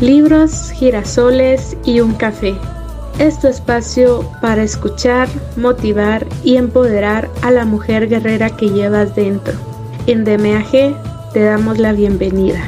libros, girasoles y un café. Es tu espacio para escuchar, motivar y empoderar a la mujer guerrera que llevas dentro. En DMAG te damos la bienvenida.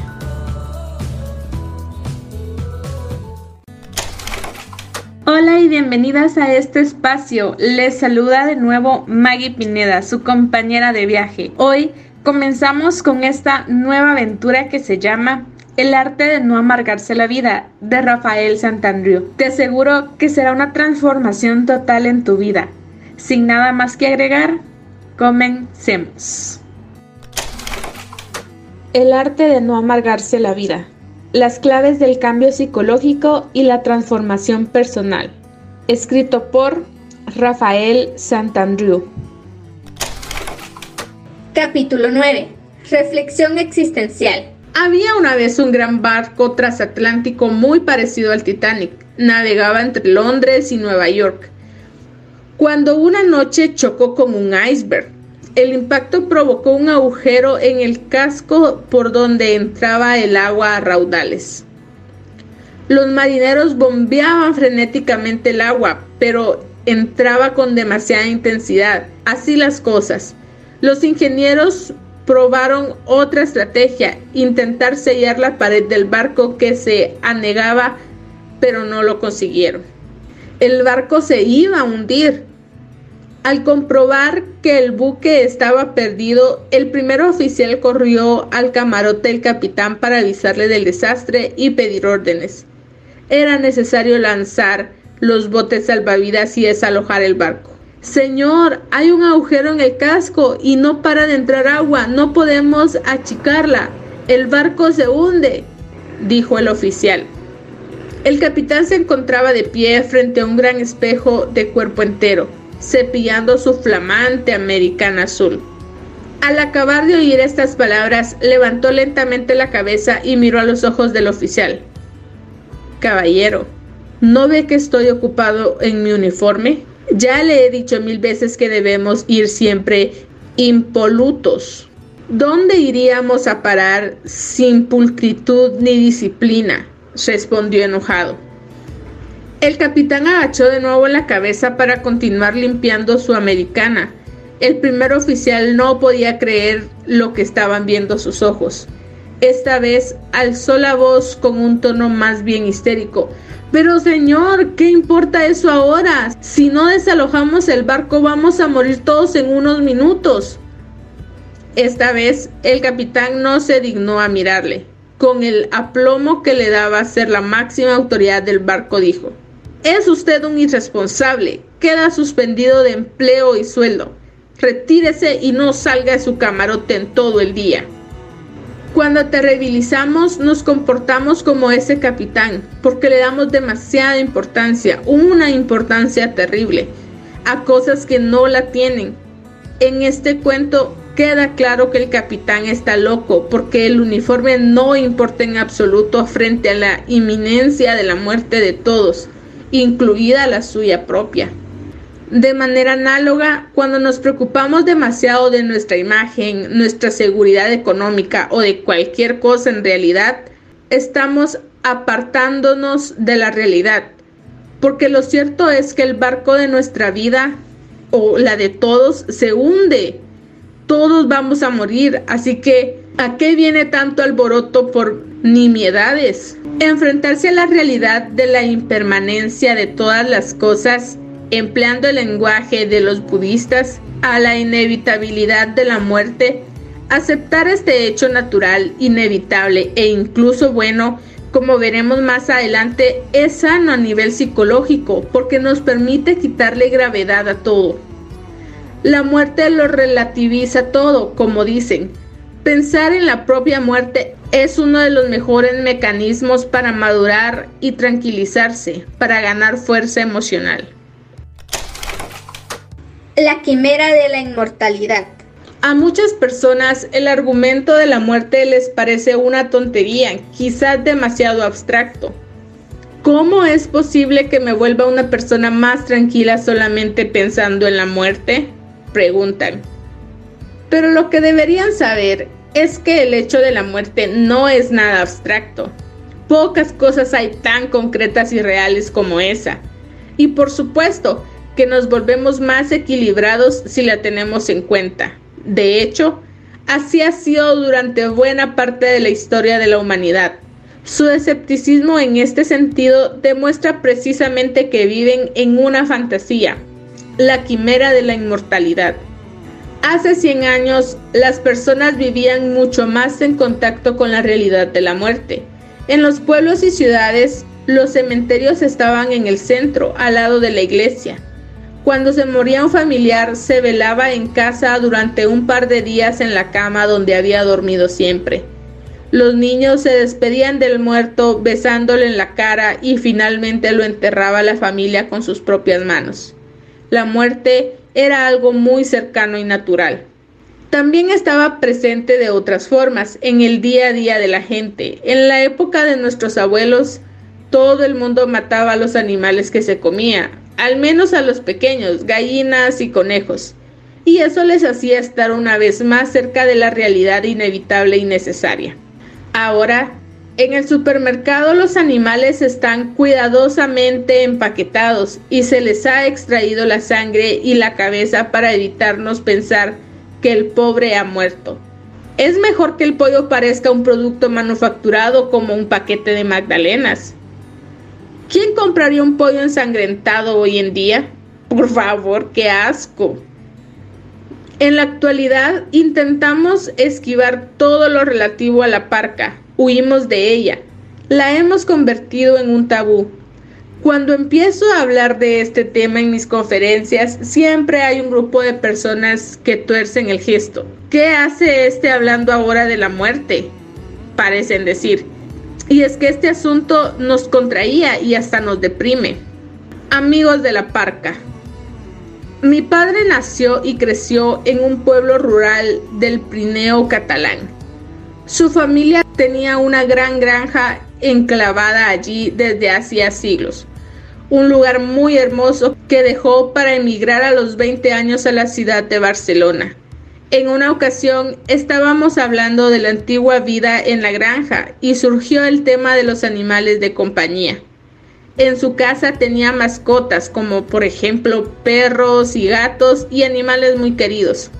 Hola y bienvenidas a este espacio. Les saluda de nuevo Maggie Pineda, su compañera de viaje. Hoy comenzamos con esta nueva aventura que se llama el arte de no amargarse la vida, de Rafael Santandriu. Te aseguro que será una transformación total en tu vida. Sin nada más que agregar, comencemos. El arte de no amargarse la vida. Las claves del cambio psicológico y la transformación personal. Escrito por Rafael Santandriu. Capítulo 9. Reflexión existencial. Había una vez un gran barco transatlántico muy parecido al Titanic. Navegaba entre Londres y Nueva York. Cuando una noche chocó con un iceberg, el impacto provocó un agujero en el casco por donde entraba el agua a raudales. Los marineros bombeaban frenéticamente el agua, pero entraba con demasiada intensidad. Así las cosas. Los ingenieros probaron otra estrategia, intentar sellar la pared del barco que se anegaba, pero no lo consiguieron. El barco se iba a hundir. Al comprobar que el buque estaba perdido, el primer oficial corrió al camarote del capitán para avisarle del desastre y pedir órdenes. Era necesario lanzar los botes salvavidas y desalojar el barco. Señor, hay un agujero en el casco y no para de entrar agua, no podemos achicarla. El barco se hunde, dijo el oficial. El capitán se encontraba de pie frente a un gran espejo de cuerpo entero, cepillando su flamante americana azul. Al acabar de oír estas palabras, levantó lentamente la cabeza y miró a los ojos del oficial. Caballero, ¿no ve que estoy ocupado en mi uniforme? Ya le he dicho mil veces que debemos ir siempre impolutos. ¿Dónde iríamos a parar sin pulcritud ni disciplina? respondió enojado. El capitán agachó de nuevo la cabeza para continuar limpiando su americana. El primer oficial no podía creer lo que estaban viendo sus ojos. Esta vez alzó la voz con un tono más bien histérico. Pero señor, ¿qué importa eso ahora? Si no desalojamos el barco vamos a morir todos en unos minutos. Esta vez el capitán no se dignó a mirarle. Con el aplomo que le daba ser la máxima autoridad del barco dijo, es usted un irresponsable, queda suspendido de empleo y sueldo. Retírese y no salga de su camarote en todo el día. Cuando terribilizamos nos comportamos como ese capitán, porque le damos demasiada importancia, una importancia terrible, a cosas que no la tienen. En este cuento queda claro que el capitán está loco, porque el uniforme no importa en absoluto frente a la inminencia de la muerte de todos, incluida la suya propia. De manera análoga, cuando nos preocupamos demasiado de nuestra imagen, nuestra seguridad económica o de cualquier cosa en realidad, estamos apartándonos de la realidad. Porque lo cierto es que el barco de nuestra vida o la de todos se hunde. Todos vamos a morir, así que ¿a qué viene tanto alboroto por nimiedades? Enfrentarse a la realidad de la impermanencia de todas las cosas empleando el lenguaje de los budistas a la inevitabilidad de la muerte, aceptar este hecho natural, inevitable e incluso bueno, como veremos más adelante, es sano a nivel psicológico porque nos permite quitarle gravedad a todo. La muerte lo relativiza todo, como dicen. Pensar en la propia muerte es uno de los mejores mecanismos para madurar y tranquilizarse, para ganar fuerza emocional. La quimera de la inmortalidad. A muchas personas el argumento de la muerte les parece una tontería, quizás demasiado abstracto. ¿Cómo es posible que me vuelva una persona más tranquila solamente pensando en la muerte? Preguntan. Pero lo que deberían saber es que el hecho de la muerte no es nada abstracto Pocas cosas hay tan concretas y reales como esa. Y por supuesto que nos volvemos más equilibrados si la tenemos en cuenta. De hecho, así ha sido durante buena parte de la historia de la humanidad. Su escepticismo en este sentido demuestra precisamente que viven en una fantasía, la quimera de la inmortalidad. Hace 100 años las personas vivían mucho más en contacto con la realidad de la muerte. En los pueblos y ciudades los cementerios estaban en el centro, al lado de la iglesia. Cuando se moría un familiar, se velaba en casa durante un par de días en la cama donde había dormido siempre. Los niños se despedían del muerto besándole en la cara y finalmente lo enterraba la familia con sus propias manos. La muerte era algo muy cercano y natural. También estaba presente de otras formas en el día a día de la gente. En la época de nuestros abuelos, todo el mundo mataba a los animales que se comía, al menos a los pequeños, gallinas y conejos. Y eso les hacía estar una vez más cerca de la realidad inevitable y necesaria. Ahora, en el supermercado los animales están cuidadosamente empaquetados y se les ha extraído la sangre y la cabeza para evitarnos pensar que el pobre ha muerto. Es mejor que el pollo parezca un producto manufacturado como un paquete de magdalenas. ¿Quién compraría un pollo ensangrentado hoy en día? Por favor, qué asco. En la actualidad intentamos esquivar todo lo relativo a la parca, huimos de ella, la hemos convertido en un tabú. Cuando empiezo a hablar de este tema en mis conferencias, siempre hay un grupo de personas que tuercen el gesto. ¿Qué hace este hablando ahora de la muerte? Parecen decir. Y es que este asunto nos contraía y hasta nos deprime. Amigos de la parca. Mi padre nació y creció en un pueblo rural del Prineo catalán. Su familia tenía una gran granja enclavada allí desde hacía siglos un lugar muy hermoso que dejó para emigrar a los 20 años a la ciudad de Barcelona. En una ocasión estábamos hablando de la antigua vida en la granja y surgió el tema de los animales de compañía. En su casa tenía mascotas como por ejemplo perros y gatos y animales muy queridos.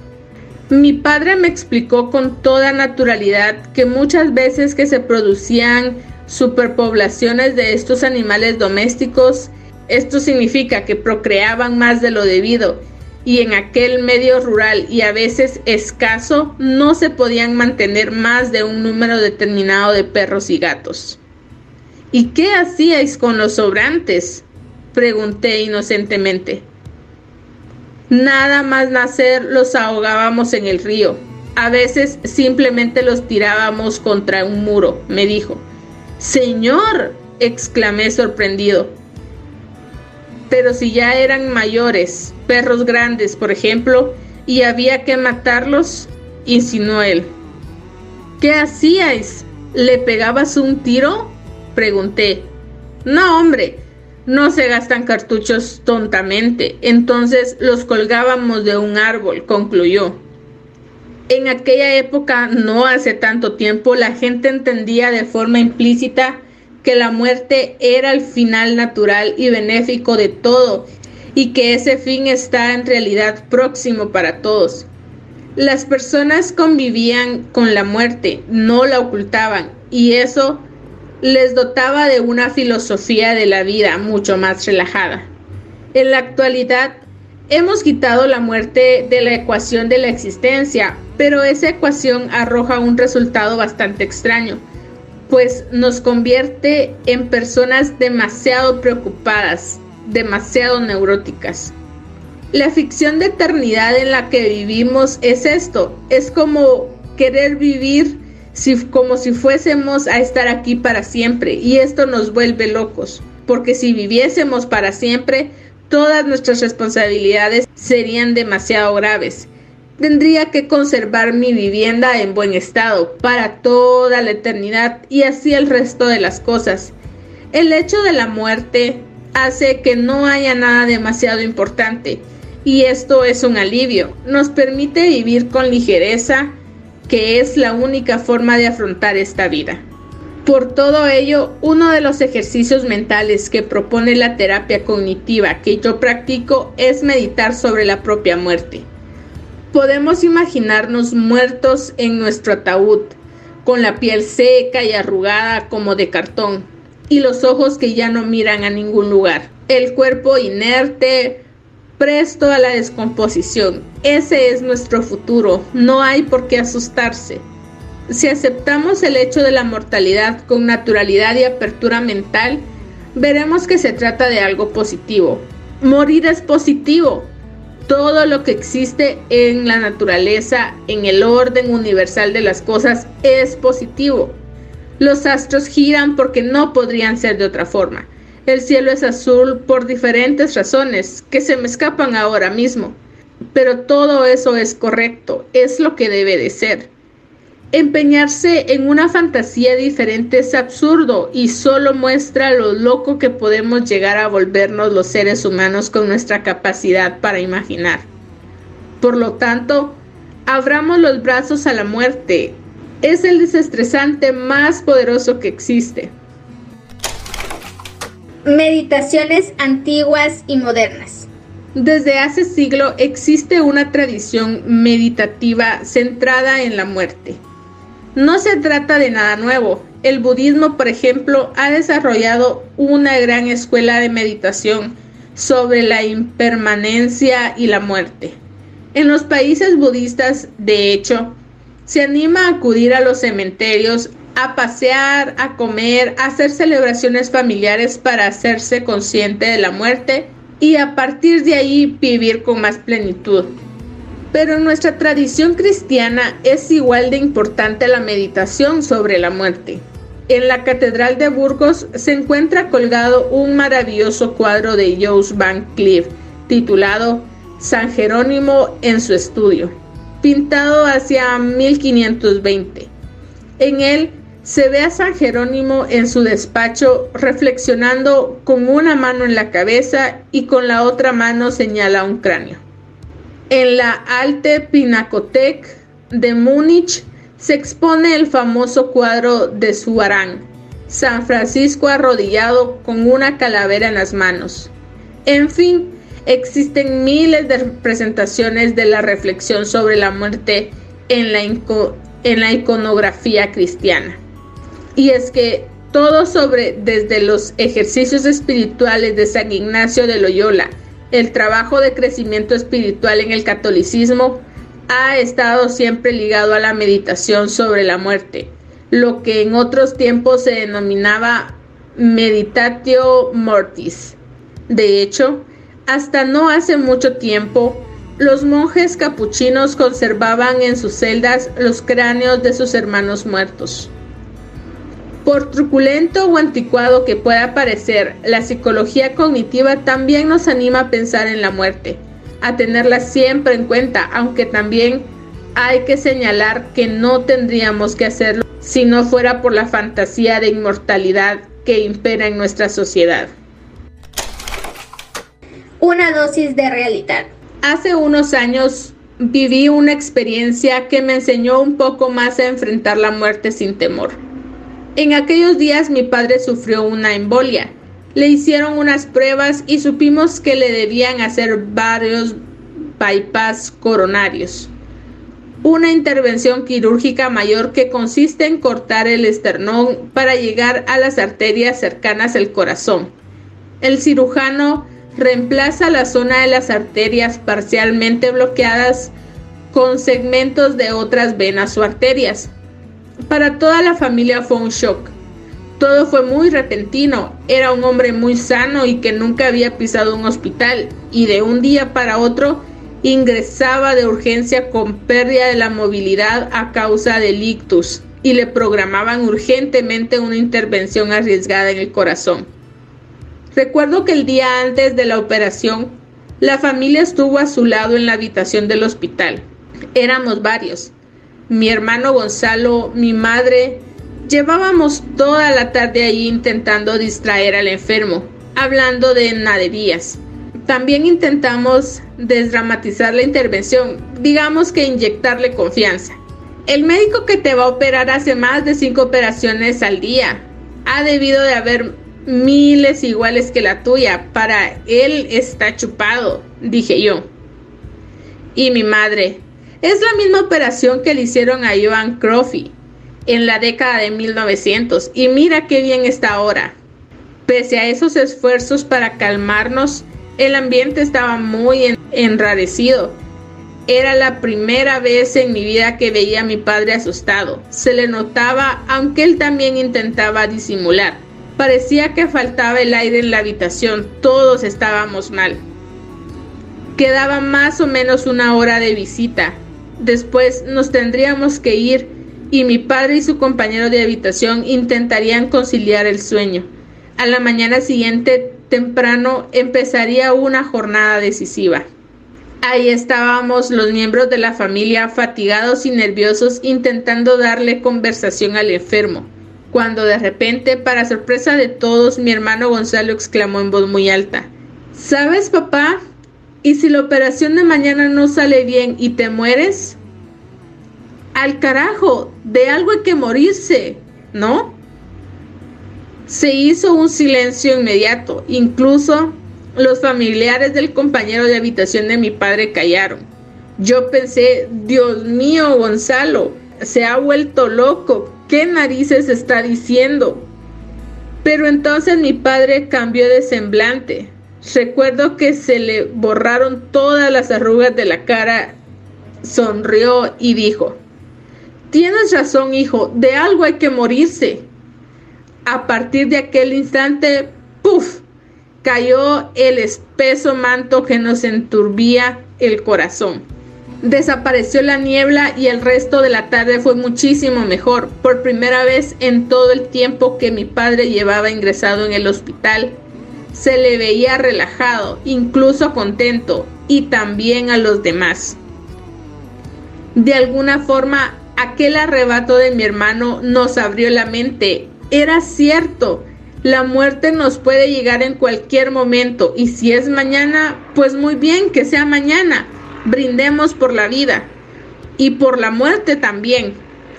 Mi padre me explicó con toda naturalidad que muchas veces que se producían superpoblaciones de estos animales domésticos esto significa que procreaban más de lo debido y en aquel medio rural y a veces escaso no se podían mantener más de un número determinado de perros y gatos. ¿Y qué hacíais con los sobrantes? pregunté inocentemente. Nada más nacer los ahogábamos en el río. A veces simplemente los tirábamos contra un muro, me dijo. Señor, exclamé sorprendido pero si ya eran mayores, perros grandes, por ejemplo, y había que matarlos, insinuó él. ¿Qué hacíais? ¿Le pegabas un tiro? Pregunté. No, hombre, no se gastan cartuchos tontamente, entonces los colgábamos de un árbol, concluyó. En aquella época, no hace tanto tiempo, la gente entendía de forma implícita que la muerte era el final natural y benéfico de todo y que ese fin está en realidad próximo para todos. Las personas convivían con la muerte, no la ocultaban y eso les dotaba de una filosofía de la vida mucho más relajada. En la actualidad hemos quitado la muerte de la ecuación de la existencia, pero esa ecuación arroja un resultado bastante extraño pues nos convierte en personas demasiado preocupadas, demasiado neuróticas. La ficción de eternidad en la que vivimos es esto, es como querer vivir como si fuésemos a estar aquí para siempre y esto nos vuelve locos, porque si viviésemos para siempre, todas nuestras responsabilidades serían demasiado graves tendría que conservar mi vivienda en buen estado para toda la eternidad y así el resto de las cosas. El hecho de la muerte hace que no haya nada demasiado importante y esto es un alivio. Nos permite vivir con ligereza, que es la única forma de afrontar esta vida. Por todo ello, uno de los ejercicios mentales que propone la terapia cognitiva que yo practico es meditar sobre la propia muerte. Podemos imaginarnos muertos en nuestro ataúd, con la piel seca y arrugada como de cartón, y los ojos que ya no miran a ningún lugar, el cuerpo inerte, presto a la descomposición. Ese es nuestro futuro, no hay por qué asustarse. Si aceptamos el hecho de la mortalidad con naturalidad y apertura mental, veremos que se trata de algo positivo. Morir es positivo, todo lo que existe en la naturaleza, en el orden universal de las cosas, es positivo. Los astros giran porque no podrían ser de otra forma. El cielo es azul por diferentes razones que se me escapan ahora mismo. Pero todo eso es correcto, es lo que debe de ser. Empeñarse en una fantasía diferente es absurdo y solo muestra lo loco que podemos llegar a volvernos los seres humanos con nuestra capacidad para imaginar. Por lo tanto, abramos los brazos a la muerte. Es el desestresante más poderoso que existe. Meditaciones antiguas y modernas. Desde hace siglo existe una tradición meditativa centrada en la muerte. No se trata de nada nuevo. El budismo, por ejemplo, ha desarrollado una gran escuela de meditación sobre la impermanencia y la muerte. En los países budistas, de hecho, se anima a acudir a los cementerios, a pasear, a comer, a hacer celebraciones familiares para hacerse consciente de la muerte y a partir de ahí vivir con más plenitud. Pero en nuestra tradición cristiana es igual de importante la meditación sobre la muerte. En la Catedral de Burgos se encuentra colgado un maravilloso cuadro de Jos Van Cleef titulado San Jerónimo en su estudio, pintado hacia 1520. En él se ve a San Jerónimo en su despacho reflexionando con una mano en la cabeza y con la otra mano señala un cráneo. En la Alte Pinakothek de Múnich se expone el famoso cuadro de Suarán, San Francisco arrodillado con una calavera en las manos. En fin, existen miles de representaciones de la reflexión sobre la muerte en la, en la iconografía cristiana. Y es que todo sobre desde los ejercicios espirituales de San Ignacio de Loyola, el trabajo de crecimiento espiritual en el catolicismo ha estado siempre ligado a la meditación sobre la muerte, lo que en otros tiempos se denominaba meditatio mortis. De hecho, hasta no hace mucho tiempo, los monjes capuchinos conservaban en sus celdas los cráneos de sus hermanos muertos. Por truculento o anticuado que pueda parecer, la psicología cognitiva también nos anima a pensar en la muerte, a tenerla siempre en cuenta, aunque también hay que señalar que no tendríamos que hacerlo si no fuera por la fantasía de inmortalidad que impera en nuestra sociedad. Una dosis de realidad. Hace unos años viví una experiencia que me enseñó un poco más a enfrentar la muerte sin temor. En aquellos días mi padre sufrió una embolia. Le hicieron unas pruebas y supimos que le debían hacer varios bypass coronarios. Una intervención quirúrgica mayor que consiste en cortar el esternón para llegar a las arterias cercanas al corazón. El cirujano reemplaza la zona de las arterias parcialmente bloqueadas con segmentos de otras venas o arterias. Para toda la familia fue un shock. Todo fue muy repentino. Era un hombre muy sano y que nunca había pisado un hospital y de un día para otro ingresaba de urgencia con pérdida de la movilidad a causa del ictus y le programaban urgentemente una intervención arriesgada en el corazón. Recuerdo que el día antes de la operación, la familia estuvo a su lado en la habitación del hospital. Éramos varios mi hermano Gonzalo, mi madre, llevábamos toda la tarde allí intentando distraer al enfermo, hablando de naderías. También intentamos desdramatizar la intervención, digamos que inyectarle confianza. El médico que te va a operar hace más de cinco operaciones al día. Ha debido de haber miles iguales que la tuya. Para él está chupado, dije yo. Y mi madre, es la misma operación que le hicieron a Joan Crofty en la década de 1900 y mira qué bien está ahora. Pese a esos esfuerzos para calmarnos, el ambiente estaba muy enrarecido. Era la primera vez en mi vida que veía a mi padre asustado. Se le notaba, aunque él también intentaba disimular. Parecía que faltaba el aire en la habitación. Todos estábamos mal. Quedaba más o menos una hora de visita. Después nos tendríamos que ir y mi padre y su compañero de habitación intentarían conciliar el sueño. A la mañana siguiente temprano empezaría una jornada decisiva. Ahí estábamos los miembros de la familia fatigados y nerviosos intentando darle conversación al enfermo, cuando de repente, para sorpresa de todos, mi hermano Gonzalo exclamó en voz muy alta, ¿Sabes, papá? ¿Y si la operación de mañana no sale bien y te mueres? Al carajo, de algo hay que morirse, ¿no? Se hizo un silencio inmediato, incluso los familiares del compañero de habitación de mi padre callaron. Yo pensé, Dios mío, Gonzalo, se ha vuelto loco, ¿qué narices está diciendo? Pero entonces mi padre cambió de semblante. Recuerdo que se le borraron todas las arrugas de la cara, sonrió y dijo, Tienes razón, hijo, de algo hay que morirse. A partir de aquel instante, ¡puf! cayó el espeso manto que nos enturbía el corazón. Desapareció la niebla y el resto de la tarde fue muchísimo mejor. Por primera vez en todo el tiempo que mi padre llevaba ingresado en el hospital, se le veía relajado, incluso contento, y también a los demás. De alguna forma, aquel arrebato de mi hermano nos abrió la mente. Era cierto, la muerte nos puede llegar en cualquier momento y si es mañana, pues muy bien que sea mañana. Brindemos por la vida y por la muerte también.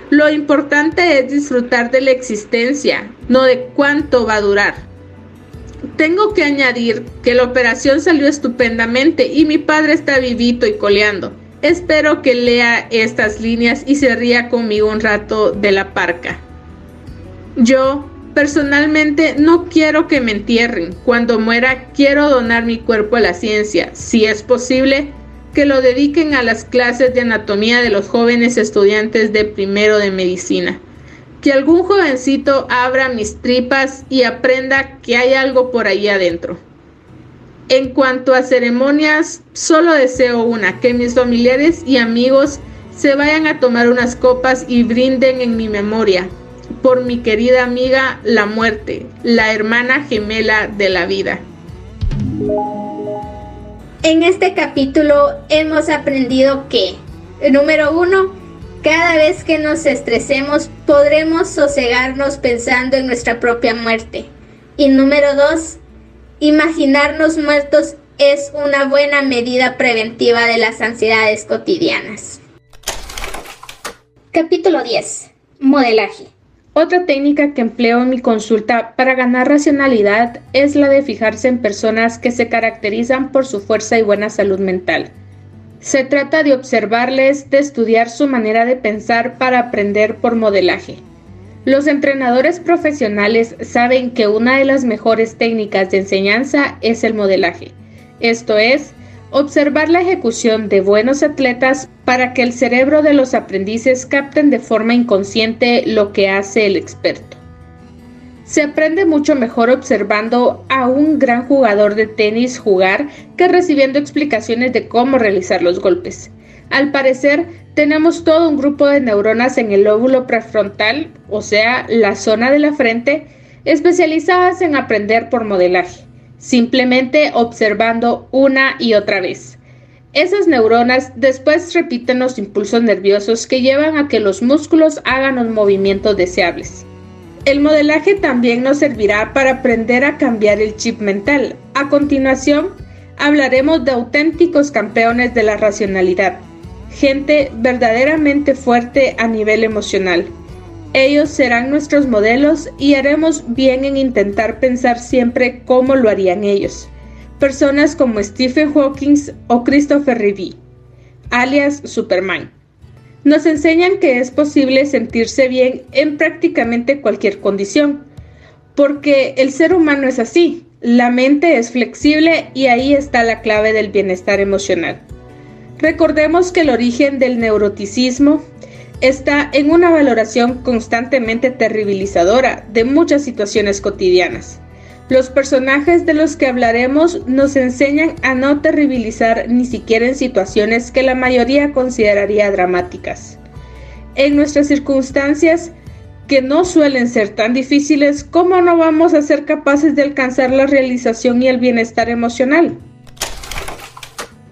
Lo importante es disfrutar de la existencia, no de cuánto va a durar. Tengo que añadir que la operación salió estupendamente y mi padre está vivito y coleando. Espero que lea estas líneas y se ría conmigo un rato de la parca. Yo, Personalmente no quiero que me entierren. Cuando muera quiero donar mi cuerpo a la ciencia. Si es posible, que lo dediquen a las clases de anatomía de los jóvenes estudiantes de primero de medicina. Que algún jovencito abra mis tripas y aprenda que hay algo por ahí adentro. En cuanto a ceremonias, solo deseo una, que mis familiares y amigos se vayan a tomar unas copas y brinden en mi memoria, por mi querida amiga la muerte, la hermana gemela de la vida. En este capítulo hemos aprendido que, número uno, cada vez que nos estresemos podremos sosegarnos pensando en nuestra propia muerte. Y número dos, imaginarnos muertos es una buena medida preventiva de las ansiedades cotidianas. Capítulo 10. Modelaje. Otra técnica que empleo en mi consulta para ganar racionalidad es la de fijarse en personas que se caracterizan por su fuerza y buena salud mental. Se trata de observarles, de estudiar su manera de pensar para aprender por modelaje. Los entrenadores profesionales saben que una de las mejores técnicas de enseñanza es el modelaje, esto es, observar la ejecución de buenos atletas para que el cerebro de los aprendices capten de forma inconsciente lo que hace el experto. Se aprende mucho mejor observando a un gran jugador de tenis jugar que recibiendo explicaciones de cómo realizar los golpes. Al parecer, tenemos todo un grupo de neuronas en el lóbulo prefrontal, o sea, la zona de la frente, especializadas en aprender por modelaje simplemente observando una y otra vez. Esas neuronas después repiten los impulsos nerviosos que llevan a que los músculos hagan los movimientos deseables. El modelaje también nos servirá para aprender a cambiar el chip mental. A continuación, hablaremos de auténticos campeones de la racionalidad, gente verdaderamente fuerte a nivel emocional. Ellos serán nuestros modelos y haremos bien en intentar pensar siempre cómo lo harían ellos. Personas como Stephen Hawking o Christopher Reeve, alias Superman, nos enseñan que es posible sentirse bien en prácticamente cualquier condición, porque el ser humano es así, la mente es flexible y ahí está la clave del bienestar emocional. Recordemos que el origen del neuroticismo está en una valoración constantemente terribilizadora de muchas situaciones cotidianas. Los personajes de los que hablaremos nos enseñan a no terribilizar ni siquiera en situaciones que la mayoría consideraría dramáticas. En nuestras circunstancias, que no suelen ser tan difíciles, ¿cómo no vamos a ser capaces de alcanzar la realización y el bienestar emocional?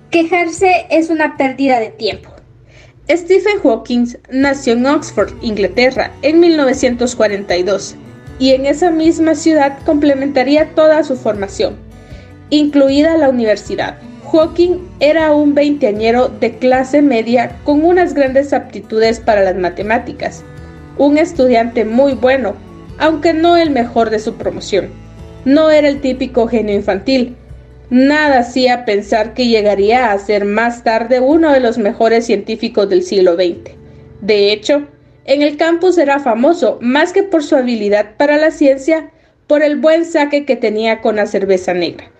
Quejarse es una pérdida de tiempo. Stephen Hawking nació en Oxford, Inglaterra, en 1942 y en esa misma ciudad complementaría toda su formación, incluida la universidad. Hawking era un veinteañero de clase media con unas grandes aptitudes para las matemáticas, un estudiante muy bueno, aunque no el mejor de su promoción. No era el típico genio infantil, Nada hacía pensar que llegaría a ser más tarde uno de los mejores científicos del siglo XX. De hecho, en el campus era famoso más que por su habilidad para la ciencia, por el buen saque que tenía con la cerveza negra.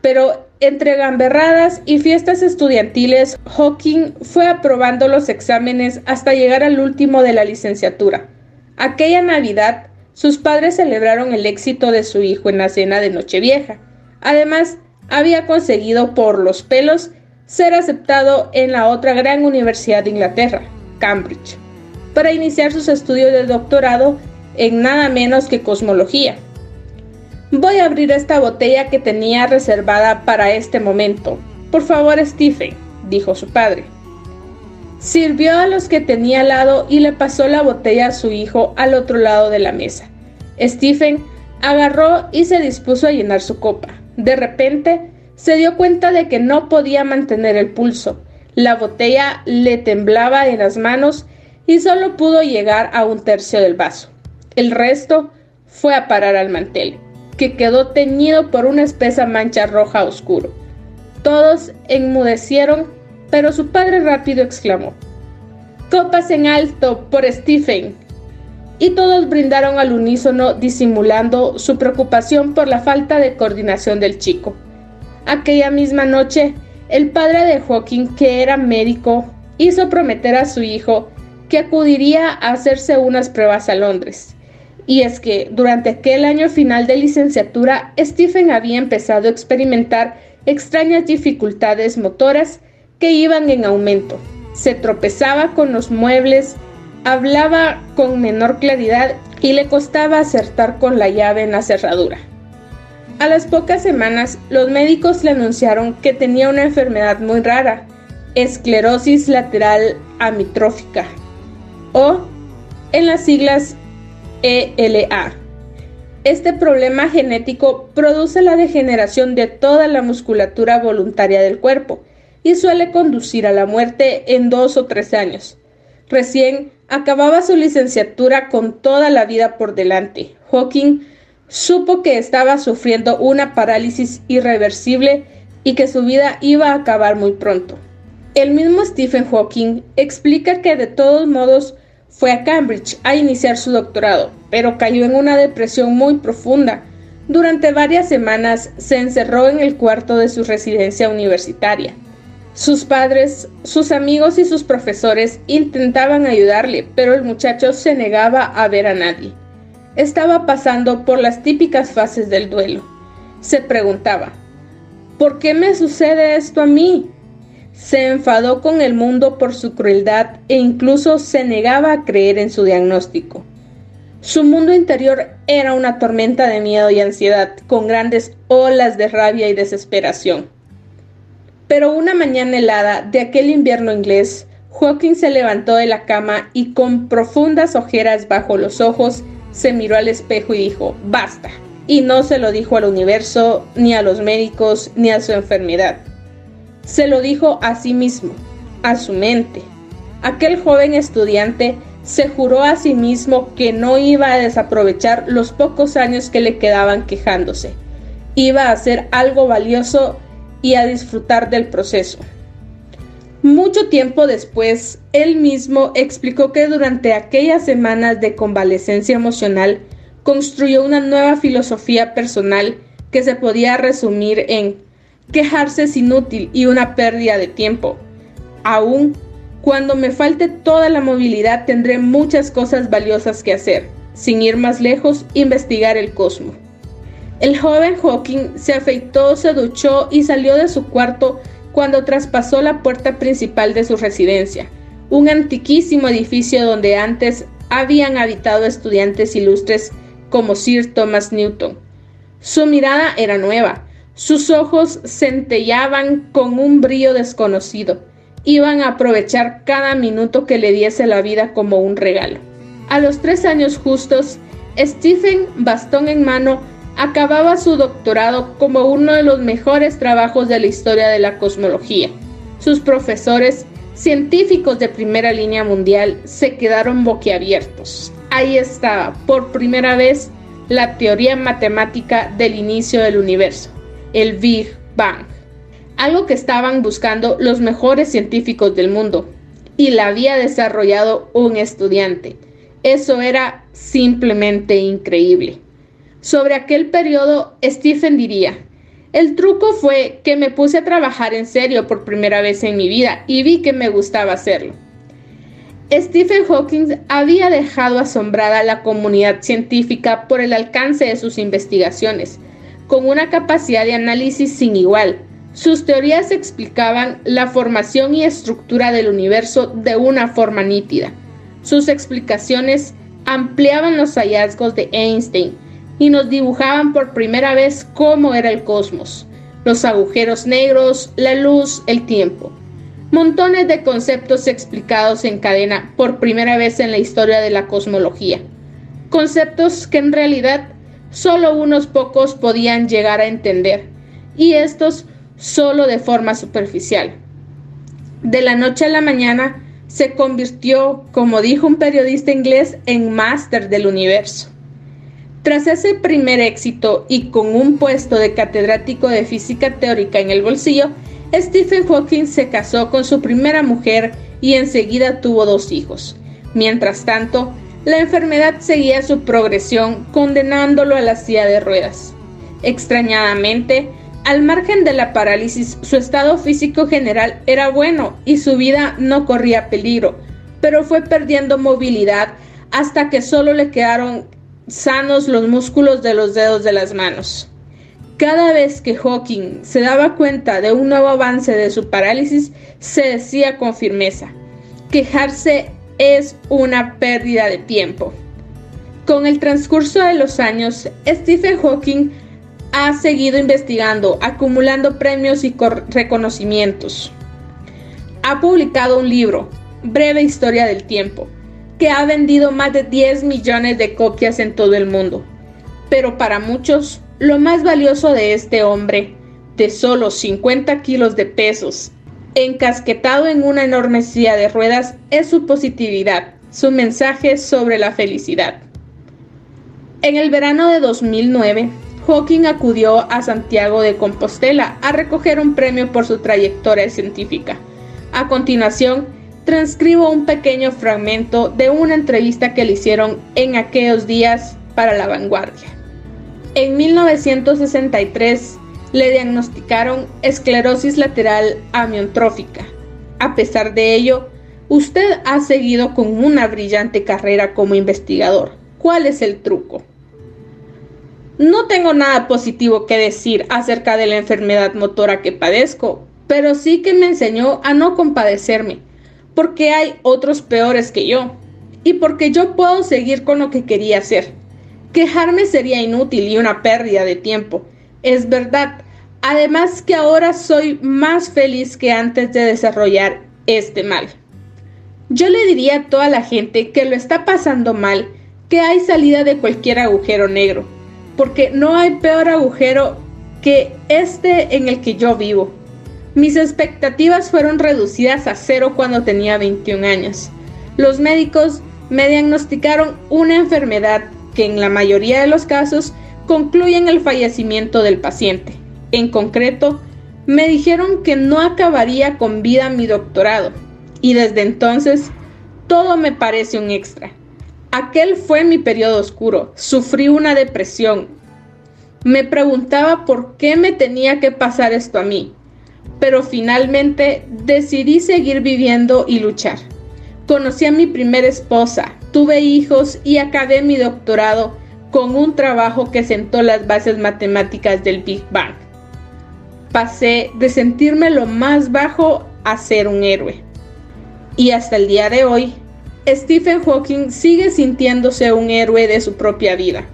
Pero entre gamberradas y fiestas estudiantiles, Hawking fue aprobando los exámenes hasta llegar al último de la licenciatura. Aquella Navidad, sus padres celebraron el éxito de su hijo en la cena de Nochevieja. Además, había conseguido por los pelos ser aceptado en la otra gran universidad de Inglaterra, Cambridge, para iniciar sus estudios de doctorado en nada menos que cosmología. Voy a abrir esta botella que tenía reservada para este momento. Por favor, Stephen, dijo su padre. Sirvió a los que tenía al lado y le pasó la botella a su hijo al otro lado de la mesa. Stephen agarró y se dispuso a llenar su copa. De repente, se dio cuenta de que no podía mantener el pulso. La botella le temblaba en las manos y solo pudo llegar a un tercio del vaso. El resto fue a parar al mantel, que quedó teñido por una espesa mancha roja oscuro. Todos enmudecieron, pero su padre rápido exclamó, Copas en alto por Stephen y todos brindaron al unísono disimulando su preocupación por la falta de coordinación del chico. Aquella misma noche, el padre de Hawking, que era médico, hizo prometer a su hijo que acudiría a hacerse unas pruebas a Londres. Y es que durante aquel año final de licenciatura, Stephen había empezado a experimentar extrañas dificultades motoras que iban en aumento. Se tropezaba con los muebles, Hablaba con menor claridad y le costaba acertar con la llave en la cerradura. A las pocas semanas, los médicos le anunciaron que tenía una enfermedad muy rara, esclerosis lateral amitrófica, o en las siglas ELA. Este problema genético produce la degeneración de toda la musculatura voluntaria del cuerpo y suele conducir a la muerte en dos o tres años. Recién acababa su licenciatura con toda la vida por delante. Hawking supo que estaba sufriendo una parálisis irreversible y que su vida iba a acabar muy pronto. El mismo Stephen Hawking explica que de todos modos fue a Cambridge a iniciar su doctorado, pero cayó en una depresión muy profunda. Durante varias semanas se encerró en el cuarto de su residencia universitaria. Sus padres, sus amigos y sus profesores intentaban ayudarle, pero el muchacho se negaba a ver a nadie. Estaba pasando por las típicas fases del duelo. Se preguntaba, ¿por qué me sucede esto a mí? Se enfadó con el mundo por su crueldad e incluso se negaba a creer en su diagnóstico. Su mundo interior era una tormenta de miedo y ansiedad, con grandes olas de rabia y desesperación. Pero una mañana helada de aquel invierno inglés, Hawking se levantó de la cama y con profundas ojeras bajo los ojos se miró al espejo y dijo, basta. Y no se lo dijo al universo, ni a los médicos, ni a su enfermedad. Se lo dijo a sí mismo. a su mente. Aquel joven estudiante se juró a sí mismo que no iba a desaprovechar los pocos años que le quedaban quejándose. Iba a hacer algo valioso y a disfrutar del proceso. Mucho tiempo después, él mismo explicó que durante aquellas semanas de convalecencia emocional construyó una nueva filosofía personal que se podía resumir en quejarse es inútil y una pérdida de tiempo. Aún cuando me falte toda la movilidad tendré muchas cosas valiosas que hacer. Sin ir más lejos, investigar el cosmos. El joven Hawking se afeitó, se duchó y salió de su cuarto cuando traspasó la puerta principal de su residencia, un antiquísimo edificio donde antes habían habitado estudiantes ilustres como Sir Thomas Newton. Su mirada era nueva, sus ojos centellaban con un brillo desconocido. Iban a aprovechar cada minuto que le diese la vida como un regalo. A los tres años justos, Stephen, bastón en mano, acababa su doctorado como uno de los mejores trabajos de la historia de la cosmología. Sus profesores, científicos de primera línea mundial, se quedaron boquiabiertos. Ahí estaba, por primera vez, la teoría matemática del inicio del universo, el Big Bang, algo que estaban buscando los mejores científicos del mundo, y la había desarrollado un estudiante. Eso era simplemente increíble. Sobre aquel periodo, Stephen diría, el truco fue que me puse a trabajar en serio por primera vez en mi vida y vi que me gustaba hacerlo. Stephen Hawking había dejado asombrada a la comunidad científica por el alcance de sus investigaciones, con una capacidad de análisis sin igual. Sus teorías explicaban la formación y estructura del universo de una forma nítida. Sus explicaciones ampliaban los hallazgos de Einstein, y nos dibujaban por primera vez cómo era el cosmos, los agujeros negros, la luz, el tiempo. Montones de conceptos explicados en cadena por primera vez en la historia de la cosmología. Conceptos que en realidad solo unos pocos podían llegar a entender, y estos solo de forma superficial. De la noche a la mañana se convirtió, como dijo un periodista inglés, en máster del universo. Tras ese primer éxito y con un puesto de catedrático de física teórica en el bolsillo, Stephen Hawking se casó con su primera mujer y enseguida tuvo dos hijos. Mientras tanto, la enfermedad seguía su progresión, condenándolo a la silla de ruedas. Extrañadamente, al margen de la parálisis, su estado físico general era bueno y su vida no corría peligro, pero fue perdiendo movilidad hasta que solo le quedaron sanos los músculos de los dedos de las manos. Cada vez que Hawking se daba cuenta de un nuevo avance de su parálisis, se decía con firmeza, quejarse es una pérdida de tiempo. Con el transcurso de los años, Stephen Hawking ha seguido investigando, acumulando premios y reconocimientos. Ha publicado un libro, Breve Historia del Tiempo, que ha vendido más de 10 millones de copias en todo el mundo. Pero para muchos, lo más valioso de este hombre, de solo 50 kilos de pesos, encasquetado en una enorme silla de ruedas, es su positividad, su mensaje sobre la felicidad. En el verano de 2009, Hawking acudió a Santiago de Compostela a recoger un premio por su trayectoria científica. A continuación, transcribo un pequeño fragmento de una entrevista que le hicieron en aquellos días para La Vanguardia. En 1963 le diagnosticaron esclerosis lateral amiotrófica. A pesar de ello, usted ha seguido con una brillante carrera como investigador. ¿Cuál es el truco? No tengo nada positivo que decir acerca de la enfermedad motora que padezco, pero sí que me enseñó a no compadecerme porque hay otros peores que yo y porque yo puedo seguir con lo que quería hacer. Quejarme sería inútil y una pérdida de tiempo. Es verdad. Además que ahora soy más feliz que antes de desarrollar este mal. Yo le diría a toda la gente que lo está pasando mal que hay salida de cualquier agujero negro, porque no hay peor agujero que este en el que yo vivo. Mis expectativas fueron reducidas a cero cuando tenía 21 años. Los médicos me diagnosticaron una enfermedad que en la mayoría de los casos concluyen el fallecimiento del paciente. En concreto, me dijeron que no acabaría con vida mi doctorado y desde entonces todo me parece un extra. Aquel fue mi periodo oscuro, sufrí una depresión. Me preguntaba por qué me tenía que pasar esto a mí, pero finalmente decidí seguir viviendo y luchar. Conocí a mi primera esposa, tuve hijos y acabé mi doctorado con un trabajo que sentó las bases matemáticas del Big Bang. Pasé de sentirme lo más bajo a ser un héroe. Y hasta el día de hoy, Stephen Hawking sigue sintiéndose un héroe de su propia vida.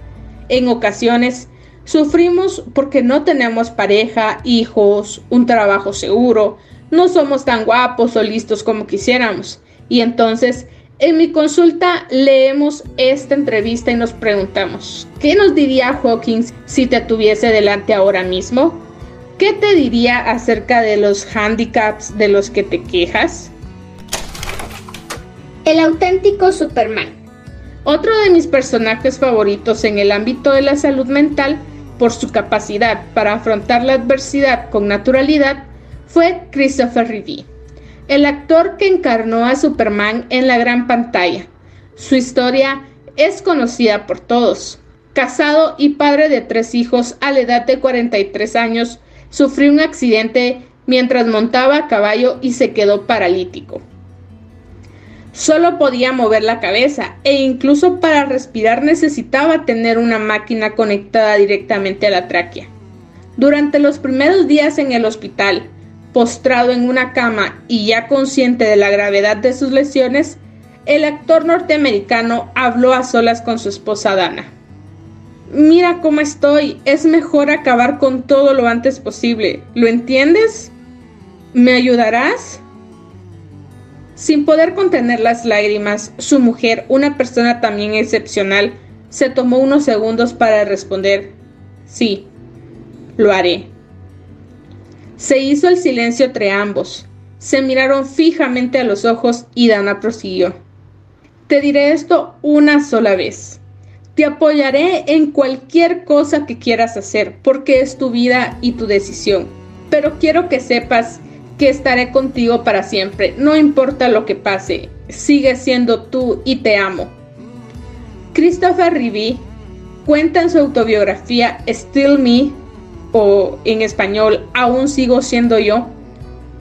En ocasiones, sufrimos porque no tenemos pareja, hijos, un trabajo seguro, no somos tan guapos o listos como quisiéramos y entonces, en mi consulta leemos esta entrevista y nos preguntamos, ¿qué nos diría Hawkins si te tuviese delante ahora mismo? ¿Qué te diría acerca de los handicaps de los que te quejas? El auténtico Superman. Otro de mis personajes favoritos en el ámbito de la salud mental, por su capacidad para afrontar la adversidad con naturalidad, fue Christopher Reeve el actor que encarnó a Superman en la gran pantalla. Su historia es conocida por todos. Casado y padre de tres hijos a la edad de 43 años, sufrió un accidente mientras montaba a caballo y se quedó paralítico. Solo podía mover la cabeza e incluso para respirar necesitaba tener una máquina conectada directamente a la tráquea. Durante los primeros días en el hospital, Postrado en una cama y ya consciente de la gravedad de sus lesiones, el actor norteamericano habló a solas con su esposa Dana. Mira cómo estoy, es mejor acabar con todo lo antes posible, ¿lo entiendes? ¿Me ayudarás? Sin poder contener las lágrimas, su mujer, una persona también excepcional, se tomó unos segundos para responder, sí, lo haré. Se hizo el silencio entre ambos. Se miraron fijamente a los ojos y Dana prosiguió. Te diré esto una sola vez. Te apoyaré en cualquier cosa que quieras hacer, porque es tu vida y tu decisión. Pero quiero que sepas que estaré contigo para siempre, no importa lo que pase, sigue siendo tú y te amo. Christopher Reeve cuenta en su autobiografía Still Me o en español Aún sigo siendo yo,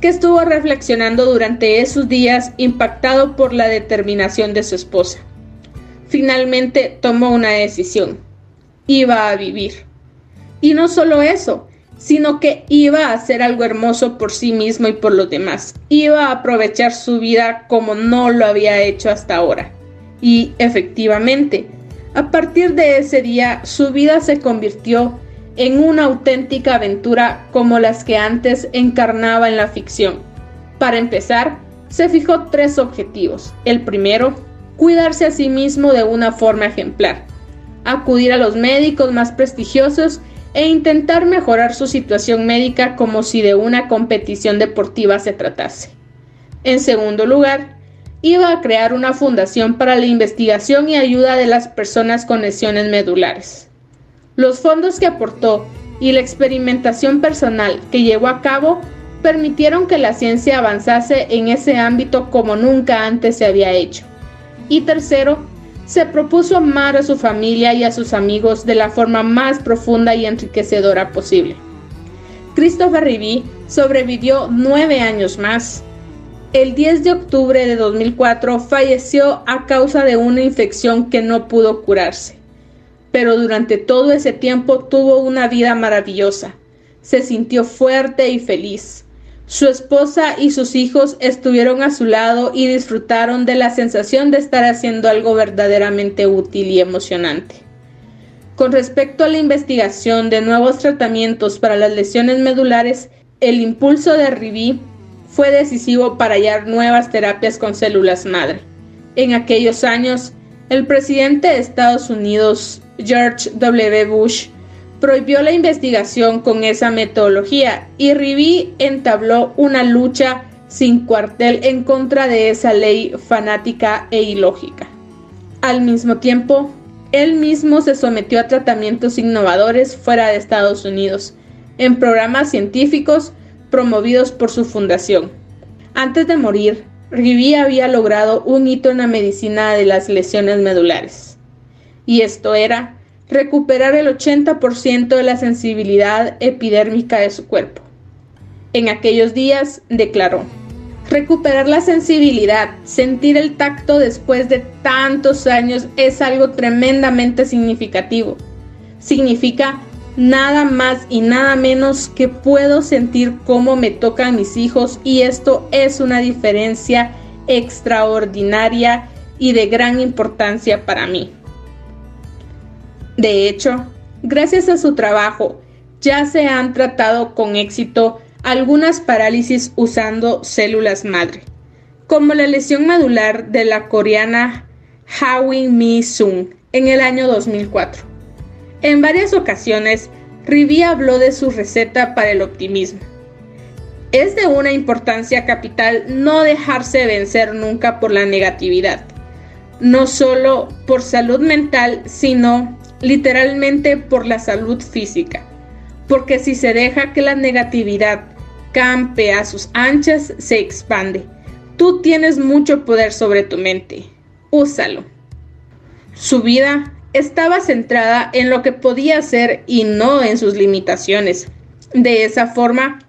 que estuvo reflexionando durante esos días impactado por la determinación de su esposa. Finalmente tomó una decisión. Iba a vivir. Y no solo eso, sino que iba a hacer algo hermoso por sí mismo y por los demás. Iba a aprovechar su vida como no lo había hecho hasta ahora. Y efectivamente, a partir de ese día su vida se convirtió en una auténtica aventura como las que antes encarnaba en la ficción. Para empezar, se fijó tres objetivos. El primero, cuidarse a sí mismo de una forma ejemplar, acudir a los médicos más prestigiosos e intentar mejorar su situación médica como si de una competición deportiva se tratase. En segundo lugar, iba a crear una fundación para la investigación y ayuda de las personas con lesiones medulares. Los fondos que aportó y la experimentación personal que llevó a cabo permitieron que la ciencia avanzase en ese ámbito como nunca antes se había hecho. Y tercero, se propuso amar a su familia y a sus amigos de la forma más profunda y enriquecedora posible. Christopher Reeve sobrevivió nueve años más. El 10 de octubre de 2004 falleció a causa de una infección que no pudo curarse pero durante todo ese tiempo tuvo una vida maravillosa. Se sintió fuerte y feliz. Su esposa y sus hijos estuvieron a su lado y disfrutaron de la sensación de estar haciendo algo verdaderamente útil y emocionante. Con respecto a la investigación de nuevos tratamientos para las lesiones medulares, el impulso de Rivi fue decisivo para hallar nuevas terapias con células madre. En aquellos años, el presidente de Estados Unidos, George W. Bush prohibió la investigación con esa metodología y Rivi entabló una lucha sin cuartel en contra de esa ley fanática e ilógica. Al mismo tiempo, él mismo se sometió a tratamientos innovadores fuera de Estados Unidos, en programas científicos promovidos por su fundación. Antes de morir, Rivi había logrado un hito en la medicina de las lesiones medulares. Y esto era recuperar el 80% de la sensibilidad epidérmica de su cuerpo. En aquellos días, declaró, recuperar la sensibilidad, sentir el tacto después de tantos años es algo tremendamente significativo. Significa nada más y nada menos que puedo sentir cómo me tocan mis hijos y esto es una diferencia extraordinaria y de gran importancia para mí. De hecho, gracias a su trabajo, ya se han tratado con éxito algunas parálisis usando células madre, como la lesión medular de la coreana Hawin Mi Sung en el año 2004. En varias ocasiones, Rivi habló de su receta para el optimismo. Es de una importancia capital no dejarse vencer nunca por la negatividad, no solo por salud mental, sino literalmente por la salud física. Porque si se deja que la negatividad campe a sus anchas, se expande. Tú tienes mucho poder sobre tu mente. Úsalo. Su vida estaba centrada en lo que podía hacer y no en sus limitaciones. De esa forma,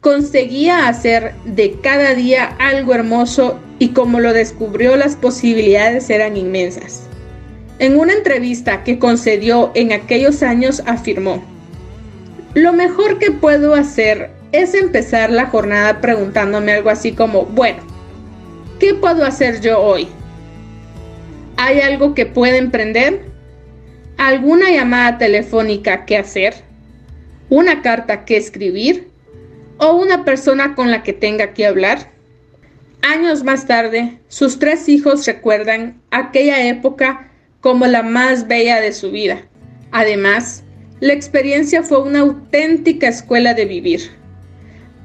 conseguía hacer de cada día algo hermoso y como lo descubrió las posibilidades eran inmensas. En una entrevista que concedió en aquellos años afirmó, lo mejor que puedo hacer es empezar la jornada preguntándome algo así como, bueno, ¿qué puedo hacer yo hoy? ¿Hay algo que pueda emprender? Alguna llamada telefónica que hacer, una carta que escribir o una persona con la que tenga que hablar. Años más tarde, sus tres hijos recuerdan aquella época como la más bella de su vida. Además, la experiencia fue una auténtica escuela de vivir.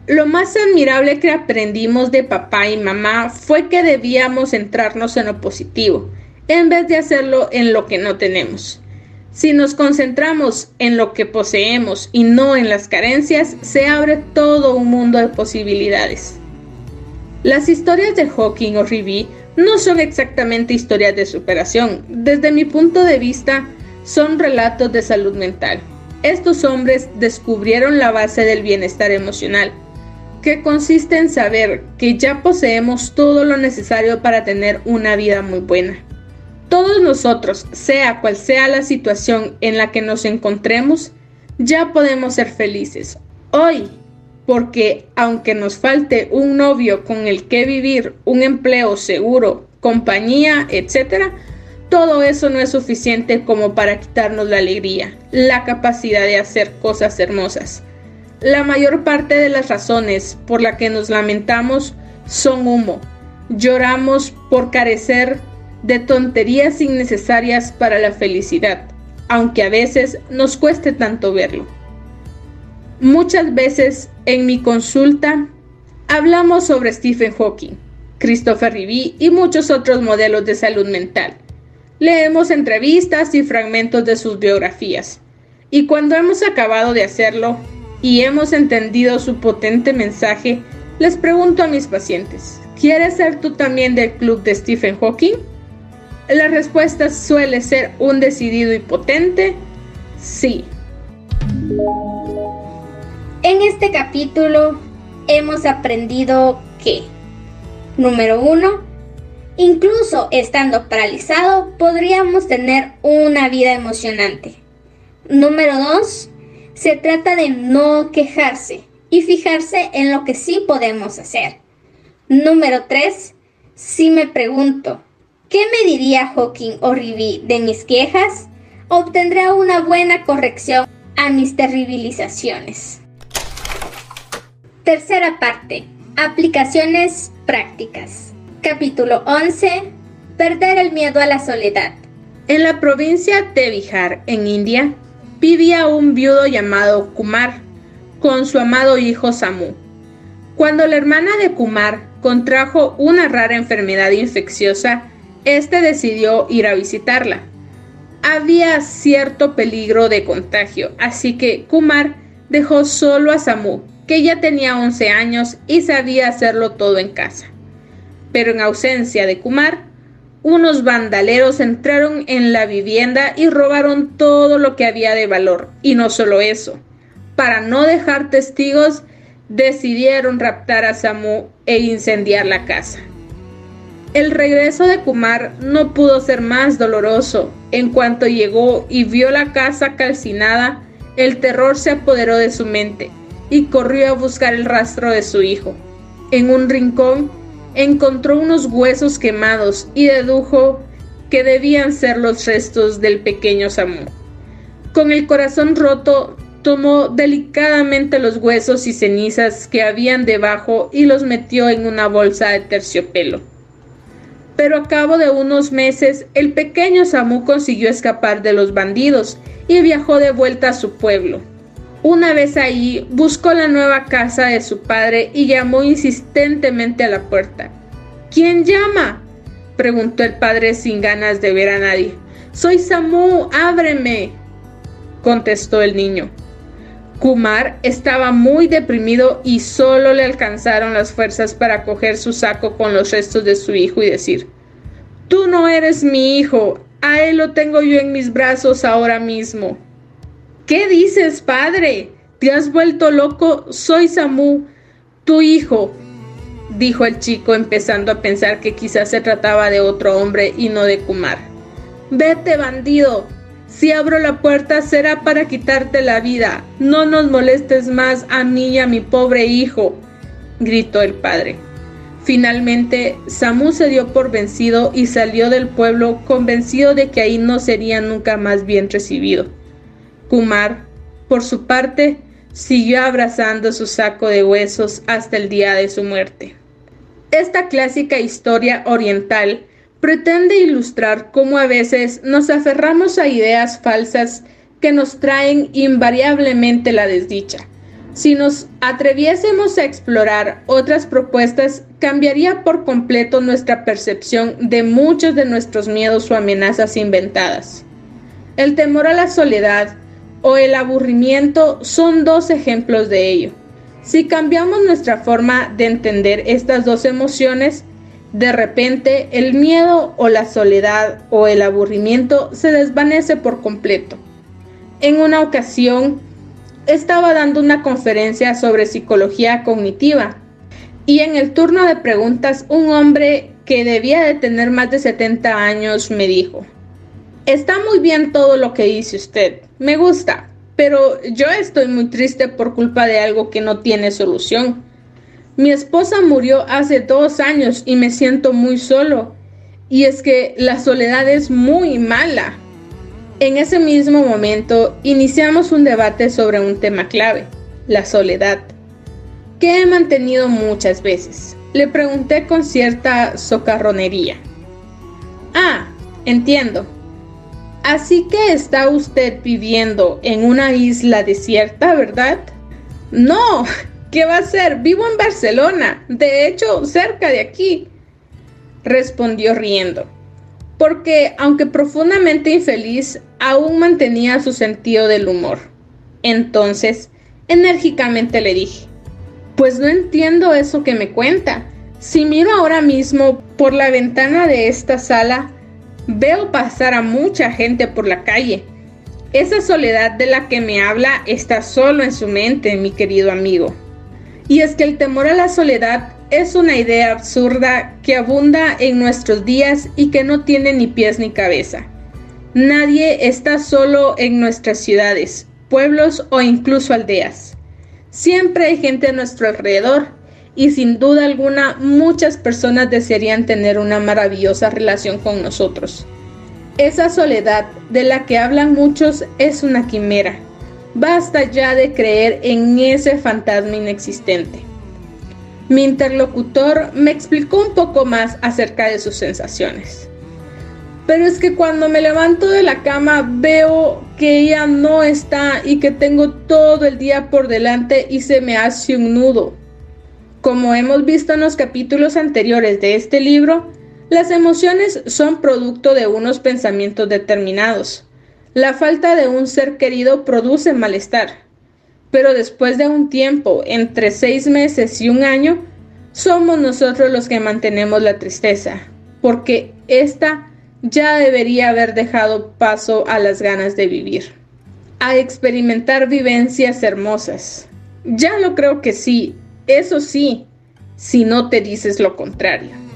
Lo más admirable que aprendimos de papá y mamá fue que debíamos centrarnos en lo positivo, en vez de hacerlo en lo que no tenemos. Si nos concentramos en lo que poseemos y no en las carencias, se abre todo un mundo de posibilidades. Las historias de Hawking o Rivi no son exactamente historias de superación. Desde mi punto de vista, son relatos de salud mental. Estos hombres descubrieron la base del bienestar emocional, que consiste en saber que ya poseemos todo lo necesario para tener una vida muy buena. Todos nosotros, sea cual sea la situación en la que nos encontremos, ya podemos ser felices. Hoy, porque aunque nos falte un novio con el que vivir, un empleo seguro, compañía, etc., todo eso no es suficiente como para quitarnos la alegría, la capacidad de hacer cosas hermosas. La mayor parte de las razones por las que nos lamentamos son humo. Lloramos por carecer de tonterías innecesarias para la felicidad, aunque a veces nos cueste tanto verlo. Muchas veces en mi consulta hablamos sobre Stephen Hawking, Christopher Rivi y muchos otros modelos de salud mental. Leemos entrevistas y fragmentos de sus biografías. Y cuando hemos acabado de hacerlo y hemos entendido su potente mensaje, les pregunto a mis pacientes, ¿quieres ser tú también del club de Stephen Hawking? La respuesta suele ser un decidido y potente sí. En este capítulo hemos aprendido que, número uno, incluso estando paralizado, podríamos tener una vida emocionante. Número dos, se trata de no quejarse y fijarse en lo que sí podemos hacer. Número tres, si me pregunto, ¿Qué me diría Hawking o Rivi de mis quejas? Obtendré una buena corrección a mis terribilizaciones. Tercera parte. Aplicaciones prácticas. Capítulo 11. Perder el miedo a la soledad. En la provincia de Bihar, en India, vivía un viudo llamado Kumar con su amado hijo Samu. Cuando la hermana de Kumar contrajo una rara enfermedad infecciosa, este decidió ir a visitarla. Había cierto peligro de contagio, así que Kumar dejó solo a Samu, que ya tenía 11 años y sabía hacerlo todo en casa. Pero en ausencia de Kumar, unos vandaleros entraron en la vivienda y robaron todo lo que había de valor. Y no solo eso, para no dejar testigos, decidieron raptar a Samu e incendiar la casa. El regreso de Kumar no pudo ser más doloroso. En cuanto llegó y vio la casa calcinada, el terror se apoderó de su mente y corrió a buscar el rastro de su hijo. En un rincón encontró unos huesos quemados y dedujo que debían ser los restos del pequeño Samu. Con el corazón roto, tomó delicadamente los huesos y cenizas que habían debajo y los metió en una bolsa de terciopelo. Pero a cabo de unos meses, el pequeño Samu consiguió escapar de los bandidos y viajó de vuelta a su pueblo. Una vez allí, buscó la nueva casa de su padre y llamó insistentemente a la puerta. ¿Quién llama? preguntó el padre sin ganas de ver a nadie. Soy Samu, ábreme, contestó el niño. Kumar estaba muy deprimido y solo le alcanzaron las fuerzas para coger su saco con los restos de su hijo y decir, Tú no eres mi hijo, a él lo tengo yo en mis brazos ahora mismo. ¿Qué dices, padre? ¿Te has vuelto loco? Soy Samu, tu hijo, dijo el chico empezando a pensar que quizás se trataba de otro hombre y no de Kumar. Vete, bandido. Si abro la puerta será para quitarte la vida. No nos molestes más a mí y a mi pobre hijo, gritó el padre. Finalmente, Samu se dio por vencido y salió del pueblo convencido de que ahí no sería nunca más bien recibido. Kumar, por su parte, siguió abrazando su saco de huesos hasta el día de su muerte. Esta clásica historia oriental pretende ilustrar cómo a veces nos aferramos a ideas falsas que nos traen invariablemente la desdicha. Si nos atreviésemos a explorar otras propuestas, cambiaría por completo nuestra percepción de muchos de nuestros miedos o amenazas inventadas. El temor a la soledad, o el aburrimiento son dos ejemplos de ello. Si cambiamos nuestra forma de entender estas dos emociones, de repente el miedo o la soledad o el aburrimiento se desvanece por completo. En una ocasión estaba dando una conferencia sobre psicología cognitiva y en el turno de preguntas un hombre que debía de tener más de 70 años me dijo, Está muy bien todo lo que dice usted, me gusta, pero yo estoy muy triste por culpa de algo que no tiene solución. Mi esposa murió hace dos años y me siento muy solo. Y es que la soledad es muy mala. En ese mismo momento iniciamos un debate sobre un tema clave, la soledad, que he mantenido muchas veces. Le pregunté con cierta socarronería. Ah, entiendo, Así que está usted viviendo en una isla desierta, ¿verdad? No, ¿qué va a ser? Vivo en Barcelona, de hecho, cerca de aquí, respondió riendo, porque aunque profundamente infeliz, aún mantenía su sentido del humor. Entonces, enérgicamente le dije, pues no entiendo eso que me cuenta. Si miro ahora mismo por la ventana de esta sala, Veo pasar a mucha gente por la calle. Esa soledad de la que me habla está solo en su mente, mi querido amigo. Y es que el temor a la soledad es una idea absurda que abunda en nuestros días y que no tiene ni pies ni cabeza. Nadie está solo en nuestras ciudades, pueblos o incluso aldeas. Siempre hay gente a nuestro alrededor y sin duda alguna muchas personas desearían tener una maravillosa relación con nosotros. Esa soledad de la que hablan muchos es una quimera. Basta ya de creer en ese fantasma inexistente. Mi interlocutor me explicó un poco más acerca de sus sensaciones. Pero es que cuando me levanto de la cama veo que ella no está y que tengo todo el día por delante y se me hace un nudo. Como hemos visto en los capítulos anteriores de este libro, las emociones son producto de unos pensamientos determinados. La falta de un ser querido produce malestar, pero después de un tiempo, entre seis meses y un año, somos nosotros los que mantenemos la tristeza, porque esta ya debería haber dejado paso a las ganas de vivir, a experimentar vivencias hermosas. Ya lo creo que sí, eso sí, si no te dices lo contrario.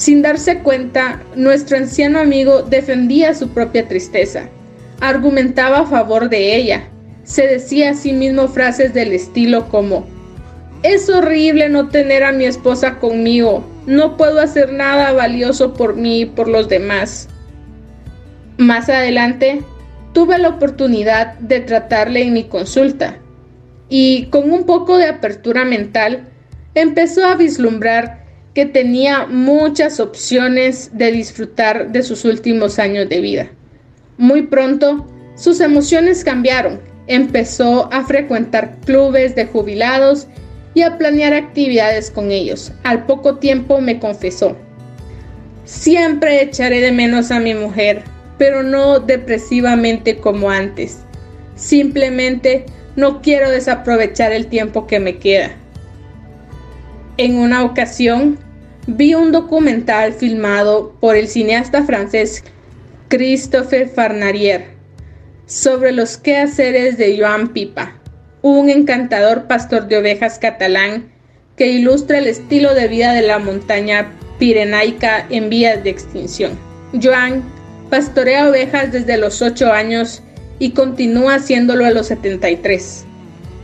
Sin darse cuenta, nuestro anciano amigo defendía su propia tristeza, argumentaba a favor de ella, se decía a sí mismo frases del estilo como, es horrible no tener a mi esposa conmigo, no puedo hacer nada valioso por mí y por los demás. Más adelante, tuve la oportunidad de tratarle en mi consulta y con un poco de apertura mental empezó a vislumbrar que tenía muchas opciones de disfrutar de sus últimos años de vida. Muy pronto, sus emociones cambiaron. Empezó a frecuentar clubes de jubilados y a planear actividades con ellos. Al poco tiempo me confesó, siempre echaré de menos a mi mujer, pero no depresivamente como antes. Simplemente no quiero desaprovechar el tiempo que me queda. En una ocasión, vi un documental filmado por el cineasta francés Christophe Farnarier sobre los quehaceres de Joan Pipa, un encantador pastor de ovejas catalán que ilustra el estilo de vida de la montaña pirenaica en vías de extinción. Joan pastorea ovejas desde los 8 años y continúa haciéndolo a los 73.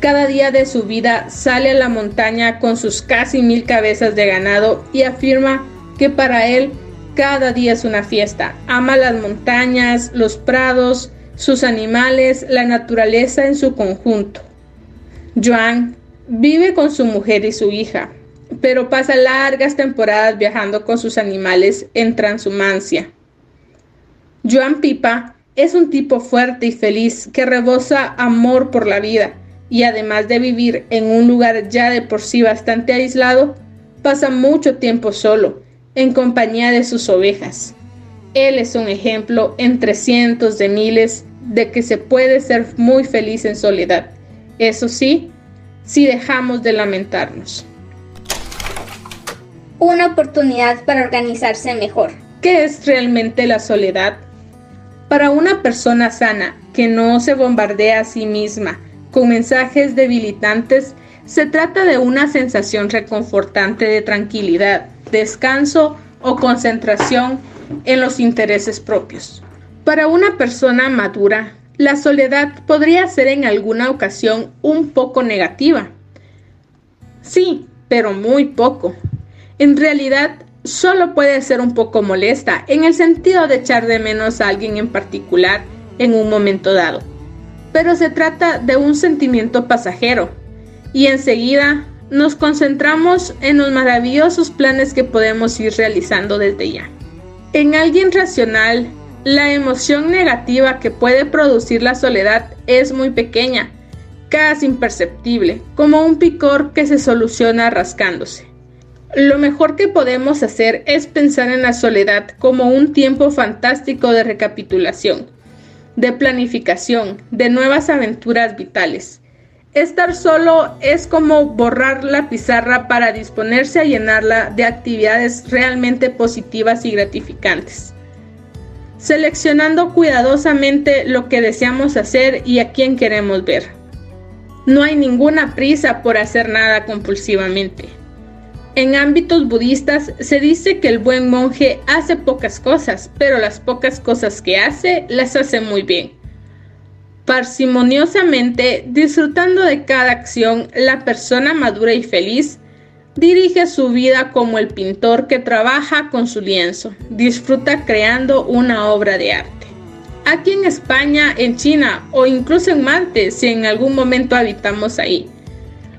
Cada día de su vida sale a la montaña con sus casi mil cabezas de ganado y afirma que para él cada día es una fiesta. Ama las montañas, los prados, sus animales, la naturaleza en su conjunto. Joan vive con su mujer y su hija, pero pasa largas temporadas viajando con sus animales en transhumancia. Joan Pipa es un tipo fuerte y feliz que rebosa amor por la vida y además de vivir en un lugar ya de por sí bastante aislado, pasa mucho tiempo solo, en compañía de sus ovejas. Él es un ejemplo entre cientos de miles de que se puede ser muy feliz en soledad. Eso sí, si dejamos de lamentarnos. Una oportunidad para organizarse mejor. ¿Qué es realmente la soledad? Para una persona sana que no se bombardea a sí misma con mensajes debilitantes, se trata de una sensación reconfortante de tranquilidad, descanso o concentración en los intereses propios. Para una persona madura, la soledad podría ser en alguna ocasión un poco negativa. Sí, pero muy poco. En realidad, solo puede ser un poco molesta en el sentido de echar de menos a alguien en particular en un momento dado. Pero se trata de un sentimiento pasajero y enseguida nos concentramos en los maravillosos planes que podemos ir realizando desde ya. En alguien racional la emoción negativa que puede producir la soledad es muy pequeña, casi imperceptible, como un picor que se soluciona rascándose. Lo mejor que podemos hacer es pensar en la soledad como un tiempo fantástico de recapitulación, de planificación, de nuevas aventuras vitales. Estar solo es como borrar la pizarra para disponerse a llenarla de actividades realmente positivas y gratificantes seleccionando cuidadosamente lo que deseamos hacer y a quién queremos ver. No hay ninguna prisa por hacer nada compulsivamente. En ámbitos budistas se dice que el buen monje hace pocas cosas, pero las pocas cosas que hace las hace muy bien. Parsimoniosamente, disfrutando de cada acción, la persona madura y feliz Dirige su vida como el pintor que trabaja con su lienzo, disfruta creando una obra de arte. Aquí en España, en China o incluso en Marte, si en algún momento habitamos ahí.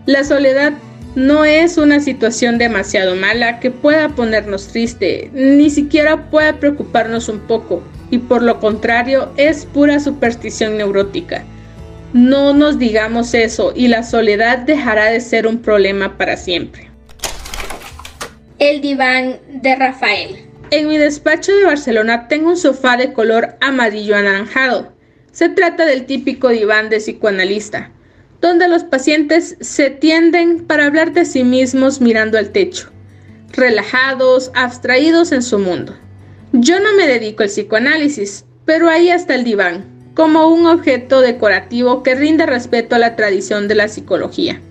La soledad no es una situación demasiado mala que pueda ponernos triste, ni siquiera pueda preocuparnos un poco, y por lo contrario es pura superstición neurótica. No nos digamos eso y la soledad dejará de ser un problema para siempre. El diván de Rafael. En mi despacho de Barcelona tengo un sofá de color amarillo anaranjado. Se trata del típico diván de psicoanalista donde los pacientes se tienden para hablar de sí mismos mirando al techo, relajados, abstraídos en su mundo. Yo no me dedico al psicoanálisis, pero ahí está el diván, como un objeto decorativo que rinde respeto a la tradición de la psicología.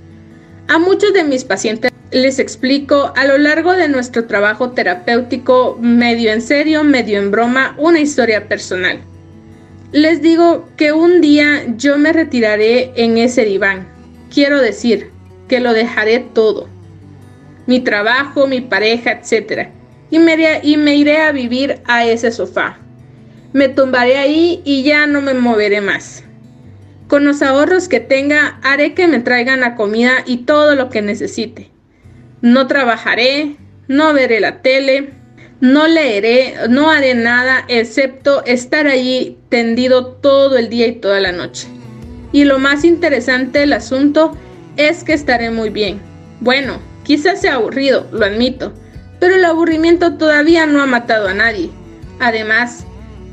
A muchos de mis pacientes les explico a lo largo de nuestro trabajo terapéutico, medio en serio, medio en broma, una historia personal les digo que un día yo me retiraré en ese diván. Quiero decir que lo dejaré todo. Mi trabajo, mi pareja, etc. Y me, iré, y me iré a vivir a ese sofá. Me tumbaré ahí y ya no me moveré más. Con los ahorros que tenga, haré que me traigan la comida y todo lo que necesite. No trabajaré, no veré la tele, no leeré, no haré nada excepto estar allí tendido todo el día y toda la noche. Y lo más interesante del asunto es que estaré muy bien. Bueno, quizás sea aburrido, lo admito, pero el aburrimiento todavía no ha matado a nadie. Además,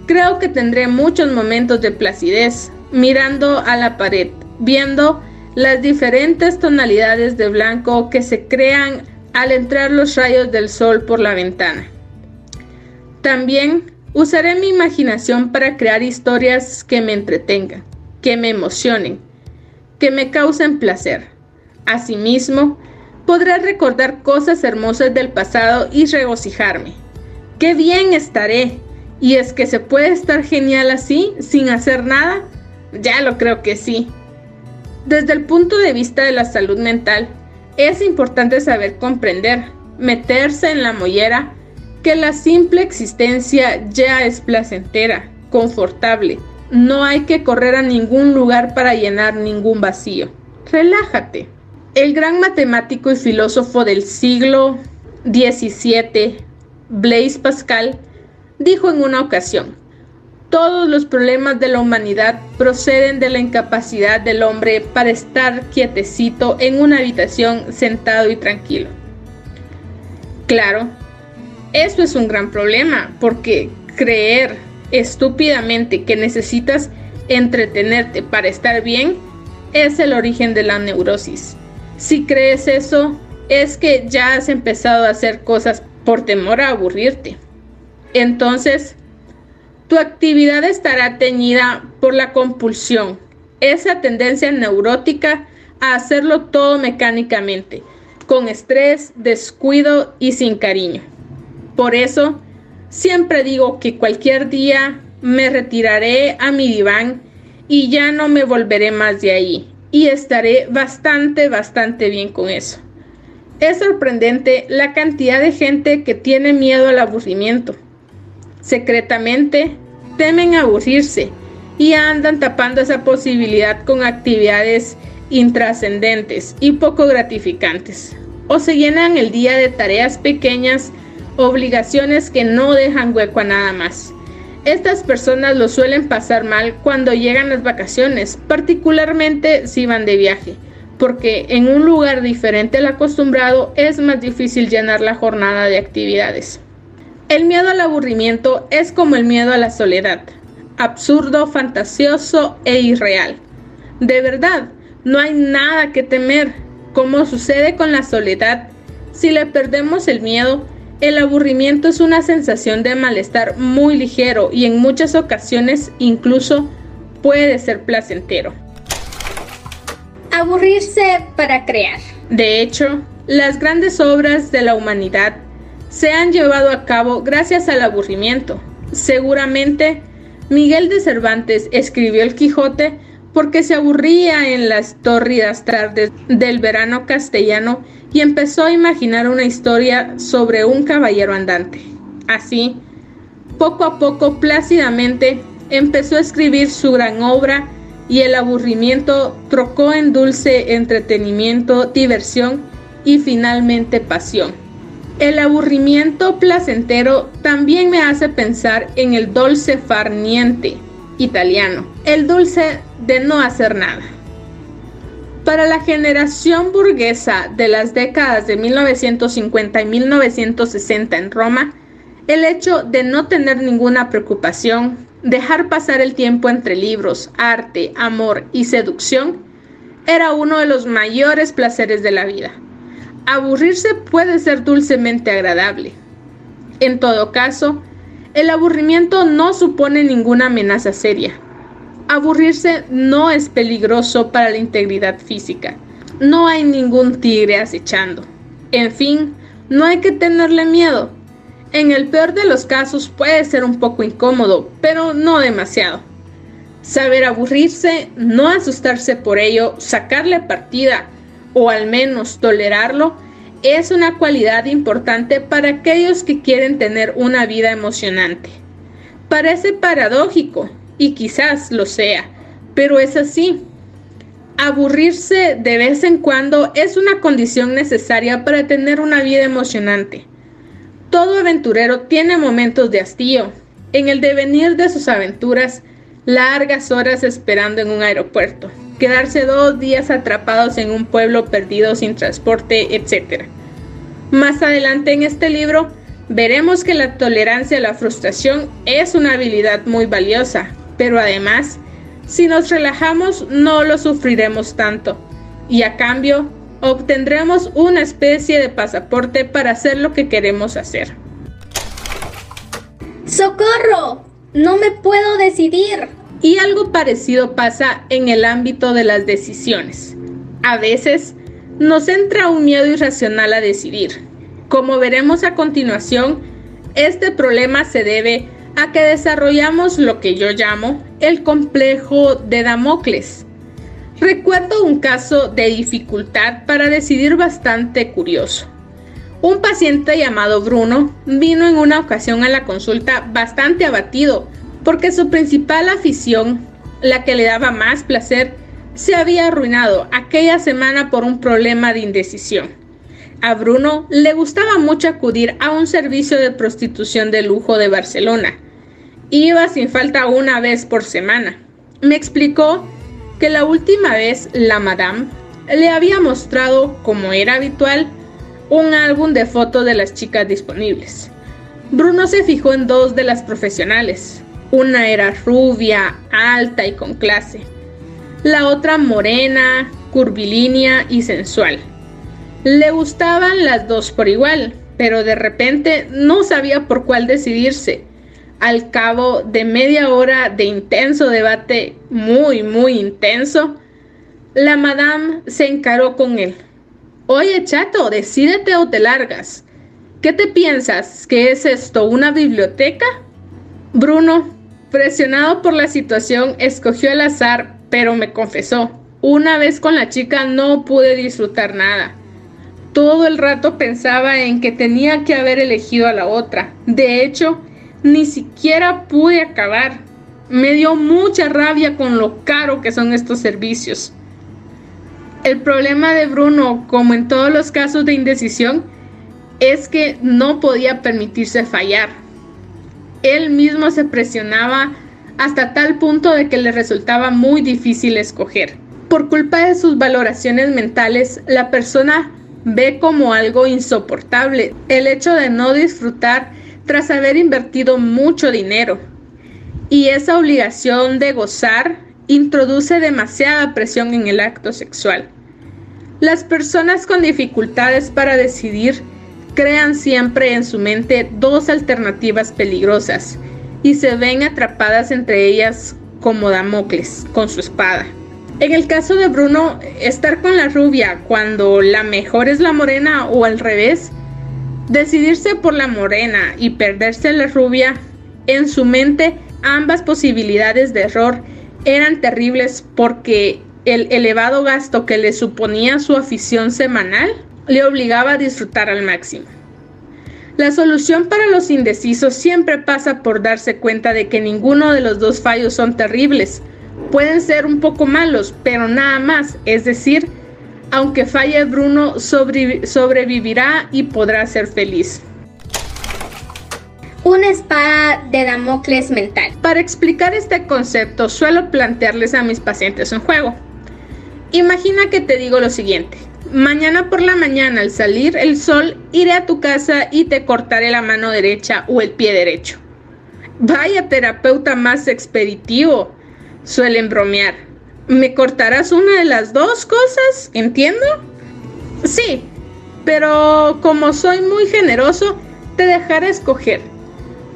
creo que tendré muchos momentos de placidez mirando a la pared, viendo las diferentes tonalidades de blanco que se crean al entrar los rayos del sol por la ventana. También usaré mi imaginación para crear historias que me entretengan, que me emocionen, que me causen placer. Asimismo, podré recordar cosas hermosas del pasado y regocijarme. ¡Qué bien estaré! ¿Y es que se puede estar genial así, sin hacer nada? Ya lo creo que sí. Desde el punto de vista de la salud mental, es importante saber comprender, meterse en la mollera que la simple existencia ya es placentera, confortable. No hay que correr a ningún lugar para llenar ningún vacío. Relájate. El gran matemático y filósofo del siglo XVII, Blaise Pascal, dijo en una ocasión, todos los problemas de la humanidad proceden de la incapacidad del hombre para estar quietecito en una habitación sentado y tranquilo. Claro, eso es un gran problema, porque creer estúpidamente que necesitas entretenerte para estar bien es el origen de la neurosis. Si crees eso, es que ya has empezado a hacer cosas por temor a aburrirte. Entonces, tu actividad estará teñida por la compulsión, esa tendencia neurótica a hacerlo todo mecánicamente, con estrés, descuido y sin cariño. Por eso, siempre digo que cualquier día me retiraré a mi diván y ya no me volveré más de ahí. Y estaré bastante, bastante bien con eso. Es sorprendente la cantidad de gente que tiene miedo al aburrimiento. Secretamente temen aburrirse y andan tapando esa posibilidad con actividades intrascendentes y poco gratificantes. O se llenan el día de tareas pequeñas obligaciones que no dejan hueco a nada más. Estas personas lo suelen pasar mal cuando llegan las vacaciones, particularmente si van de viaje, porque en un lugar diferente al acostumbrado es más difícil llenar la jornada de actividades. El miedo al aburrimiento es como el miedo a la soledad, absurdo, fantasioso e irreal. De verdad, no hay nada que temer. Como sucede con la soledad, si le perdemos el miedo, el aburrimiento es una sensación de malestar muy ligero y en muchas ocasiones incluso puede ser placentero. Aburrirse para crear. De hecho, las grandes obras de la humanidad se han llevado a cabo gracias al aburrimiento. Seguramente, Miguel de Cervantes escribió El Quijote porque se aburría en las tórridas tardes del verano castellano y empezó a imaginar una historia sobre un caballero andante. Así, poco a poco, plácidamente, empezó a escribir su gran obra y el aburrimiento trocó en dulce entretenimiento, diversión y finalmente pasión. El aburrimiento placentero también me hace pensar en el dulce far niente italiano, el dulce de no hacer nada. Para la generación burguesa de las décadas de 1950 y 1960 en Roma, el hecho de no tener ninguna preocupación, dejar pasar el tiempo entre libros, arte, amor y seducción, era uno de los mayores placeres de la vida. Aburrirse puede ser dulcemente agradable. En todo caso, el aburrimiento no supone ninguna amenaza seria. Aburrirse no es peligroso para la integridad física. No hay ningún tigre acechando. En fin, no hay que tenerle miedo. En el peor de los casos puede ser un poco incómodo, pero no demasiado. Saber aburrirse, no asustarse por ello, sacarle partida o al menos tolerarlo, es una cualidad importante para aquellos que quieren tener una vida emocionante. Parece paradójico, y quizás lo sea, pero es así. Aburrirse de vez en cuando es una condición necesaria para tener una vida emocionante. Todo aventurero tiene momentos de hastío. En el devenir de sus aventuras, largas horas esperando en un aeropuerto, quedarse dos días atrapados en un pueblo perdido sin transporte, etc. Más adelante en este libro veremos que la tolerancia a la frustración es una habilidad muy valiosa, pero además, si nos relajamos no lo sufriremos tanto y a cambio obtendremos una especie de pasaporte para hacer lo que queremos hacer. ¡Socorro! No me puedo decidir. Y algo parecido pasa en el ámbito de las decisiones. A veces nos entra un miedo irracional a decidir. Como veremos a continuación, este problema se debe a que desarrollamos lo que yo llamo el complejo de Damocles, Recuerdo un caso de dificultad para decidir bastante curioso. Un paciente llamado Bruno vino en una ocasión a la consulta bastante abatido porque su principal afición, la que le daba más placer, se había arruinado aquella semana por un problema de indecisión. A Bruno le gustaba mucho acudir a un servicio de prostitución de lujo de Barcelona. Iba sin falta una vez por semana. Me explicó que la última vez la Madame le había mostrado, como era habitual, un álbum de fotos de las chicas disponibles. Bruno se fijó en dos de las profesionales. Una era rubia, alta y con clase. La otra morena, curvilínea y sensual. Le gustaban las dos por igual, pero de repente no sabía por cuál decidirse al cabo de media hora de intenso debate, muy, muy intenso, la madame se encaró con él. Oye, chato, decídete o te largas. ¿Qué te piensas? ¿Que es esto una biblioteca? Bruno, presionado por la situación, escogió el azar, pero me confesó. Una vez con la chica no pude disfrutar nada. Todo el rato pensaba en que tenía que haber elegido a la otra. De hecho, ni siquiera pude acabar. Me dio mucha rabia con lo caro que son estos servicios. El problema de Bruno, como en todos los casos de indecisión, es que no podía permitirse fallar. Él mismo se presionaba hasta tal punto de que le resultaba muy difícil escoger. Por culpa de sus valoraciones mentales, la persona ve como algo insoportable el hecho de no disfrutar tras haber invertido mucho dinero. Y esa obligación de gozar introduce demasiada presión en el acto sexual. Las personas con dificultades para decidir crean siempre en su mente dos alternativas peligrosas y se ven atrapadas entre ellas como Damocles con su espada. En el caso de Bruno, estar con la rubia cuando la mejor es la morena o al revés Decidirse por la morena y perderse la rubia, en su mente ambas posibilidades de error eran terribles porque el elevado gasto que le suponía su afición semanal le obligaba a disfrutar al máximo. La solución para los indecisos siempre pasa por darse cuenta de que ninguno de los dos fallos son terribles. Pueden ser un poco malos, pero nada más, es decir, Aunque falle Bruno, sobrevivirá y podrá ser feliz. Una espada de Damocles mental. Para explicar este concepto, suelo plantearles a mis pacientes un juego. Imagina que te digo lo siguiente. Mañana por la mañana al salir el sol iré a tu casa y te cortaré la mano derecha o el pie derecho. Vaya terapeuta más expeditivo, suelen bromear. ¿Me cortarás una de las dos cosas? ¿Entiendo? Sí, pero como soy muy generoso, te dejaré escoger.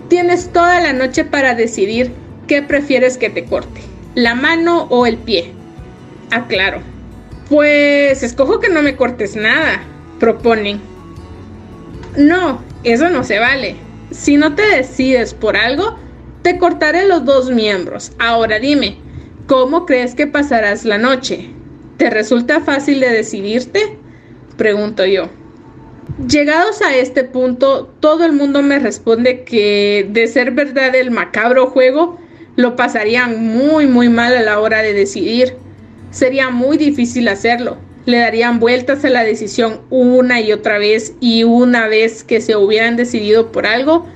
Tienes toda la noche para decidir qué prefieres que te corte, la mano o el pie. Aclaro. Pues escojo que no me cortes nada, proponen. No, eso no se vale. Si no te decides por algo, te cortaré los dos miembros. Ahora dime, ¿cómo crees que pasarás la noche? ¿Te resulta fácil de decidirte? Pregunto yo. Llegados a este punto, todo el mundo me responde que de ser verdad el macabro juego, lo pasarían muy muy mal a la hora de decidir. Sería muy difícil hacerlo. Le darían vueltas a la decisión una y otra vez y una vez que se hubieran decidido por algo,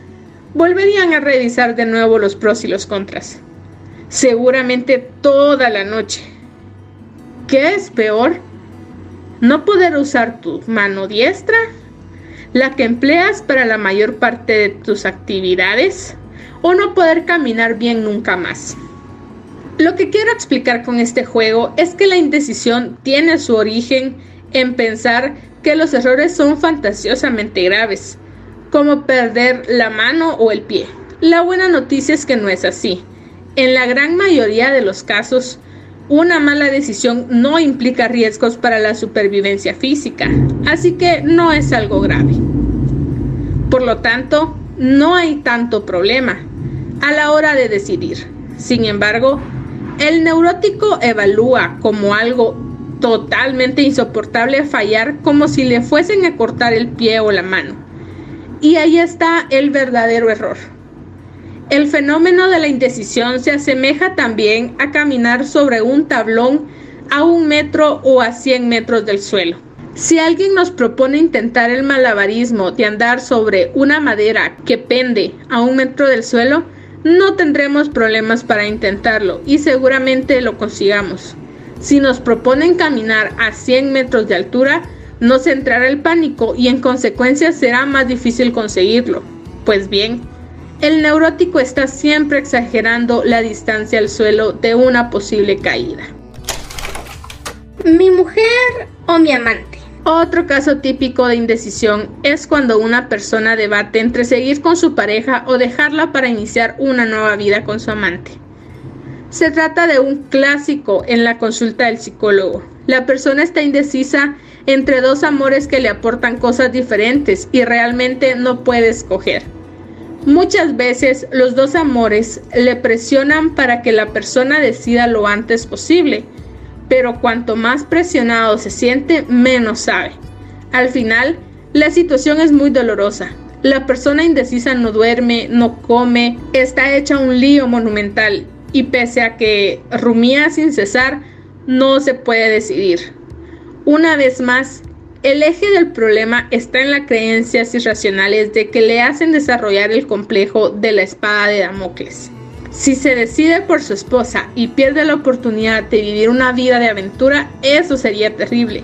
volverían a revisar de nuevo los pros y los contras. Seguramente toda la noche. ¿Qué es peor? ¿No poder usar tu mano diestra? ¿La que empleas para la mayor parte de tus actividades? ¿O no poder caminar bien nunca más? Lo que quiero explicar con este juego es que la indecisión tiene su origen en pensar que los errores son fantasiosamente graves como perder la mano o el pie. La buena noticia es que no es así. En la gran mayoría de los casos, una mala decisión no implica riesgos para la supervivencia física, así que no es algo grave. Por lo tanto, no hay tanto problema a la hora de decidir. Sin embargo, el neurótico evalúa como algo totalmente insoportable fallar como si le fuesen a cortar el pie o la mano y ahí está el verdadero error. El fenómeno de la indecisión se asemeja también a caminar sobre un tablón a un metro o a 100 metros del suelo. Si alguien nos propone intentar el malabarismo de andar sobre una madera que pende a un metro del suelo, no tendremos problemas para intentarlo y seguramente lo consigamos. Si nos proponen caminar a 100 metros de altura, no se entrará el pánico y en consecuencia será más difícil conseguirlo. Pues bien, el neurótico está siempre exagerando la distancia al suelo de una posible caída. Mi mujer o mi amante. Otro caso típico de indecisión es cuando una persona debate entre seguir con su pareja o dejarla para iniciar una nueva vida con su amante. Se trata de un clásico en la consulta del psicólogo. La persona está indecisa entre dos amores que le aportan cosas diferentes y realmente no puede escoger. Muchas veces los dos amores le presionan para que la persona decida lo antes posible, pero cuanto más presionado se siente, menos sabe. Al final, la situación es muy dolorosa. La persona indecisa no duerme, no come, está hecha un lío monumental y pese a que rumía sin cesar, no se puede decidir. Una vez más, el eje del problema está en las creencias irracionales de que le hacen desarrollar el complejo de la espada de Damocles. Si se decide por su esposa y pierde la oportunidad de vivir una vida de aventura, eso sería terrible.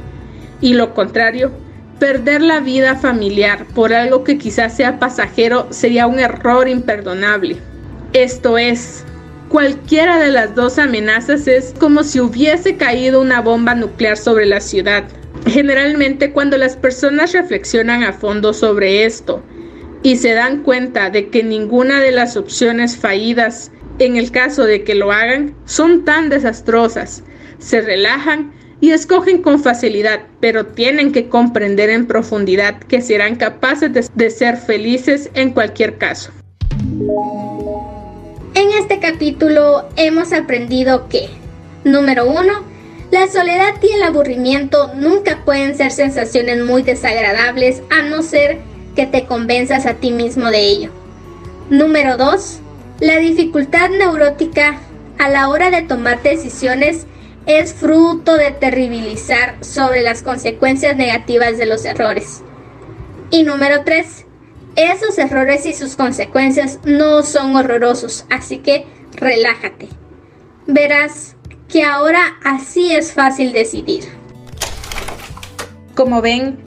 Y lo contrario, perder la vida familiar por algo que quizás sea pasajero sería un error imperdonable. Esto es, Cualquiera de las dos amenazas es como si hubiese caído una bomba nuclear sobre la ciudad. Generalmente cuando las personas reflexionan a fondo sobre esto y se dan cuenta de que ninguna de las opciones fallidas en el caso de que lo hagan son tan desastrosas, se relajan y escogen con facilidad, pero tienen que comprender en profundidad que serán capaces de, ser felices en cualquier caso. En este capítulo hemos aprendido que, número uno, la soledad y el aburrimiento nunca pueden ser sensaciones muy desagradables a no ser que te convenzas a ti mismo de ello. Número 2. La dificultad neurótica a la hora de tomar decisiones es fruto de terribilizar sobre las consecuencias negativas de los errores. Y número 3. Esos errores y sus consecuencias no son horrorosos, así que relájate. Verás que ahora así es fácil decidir. Como ven,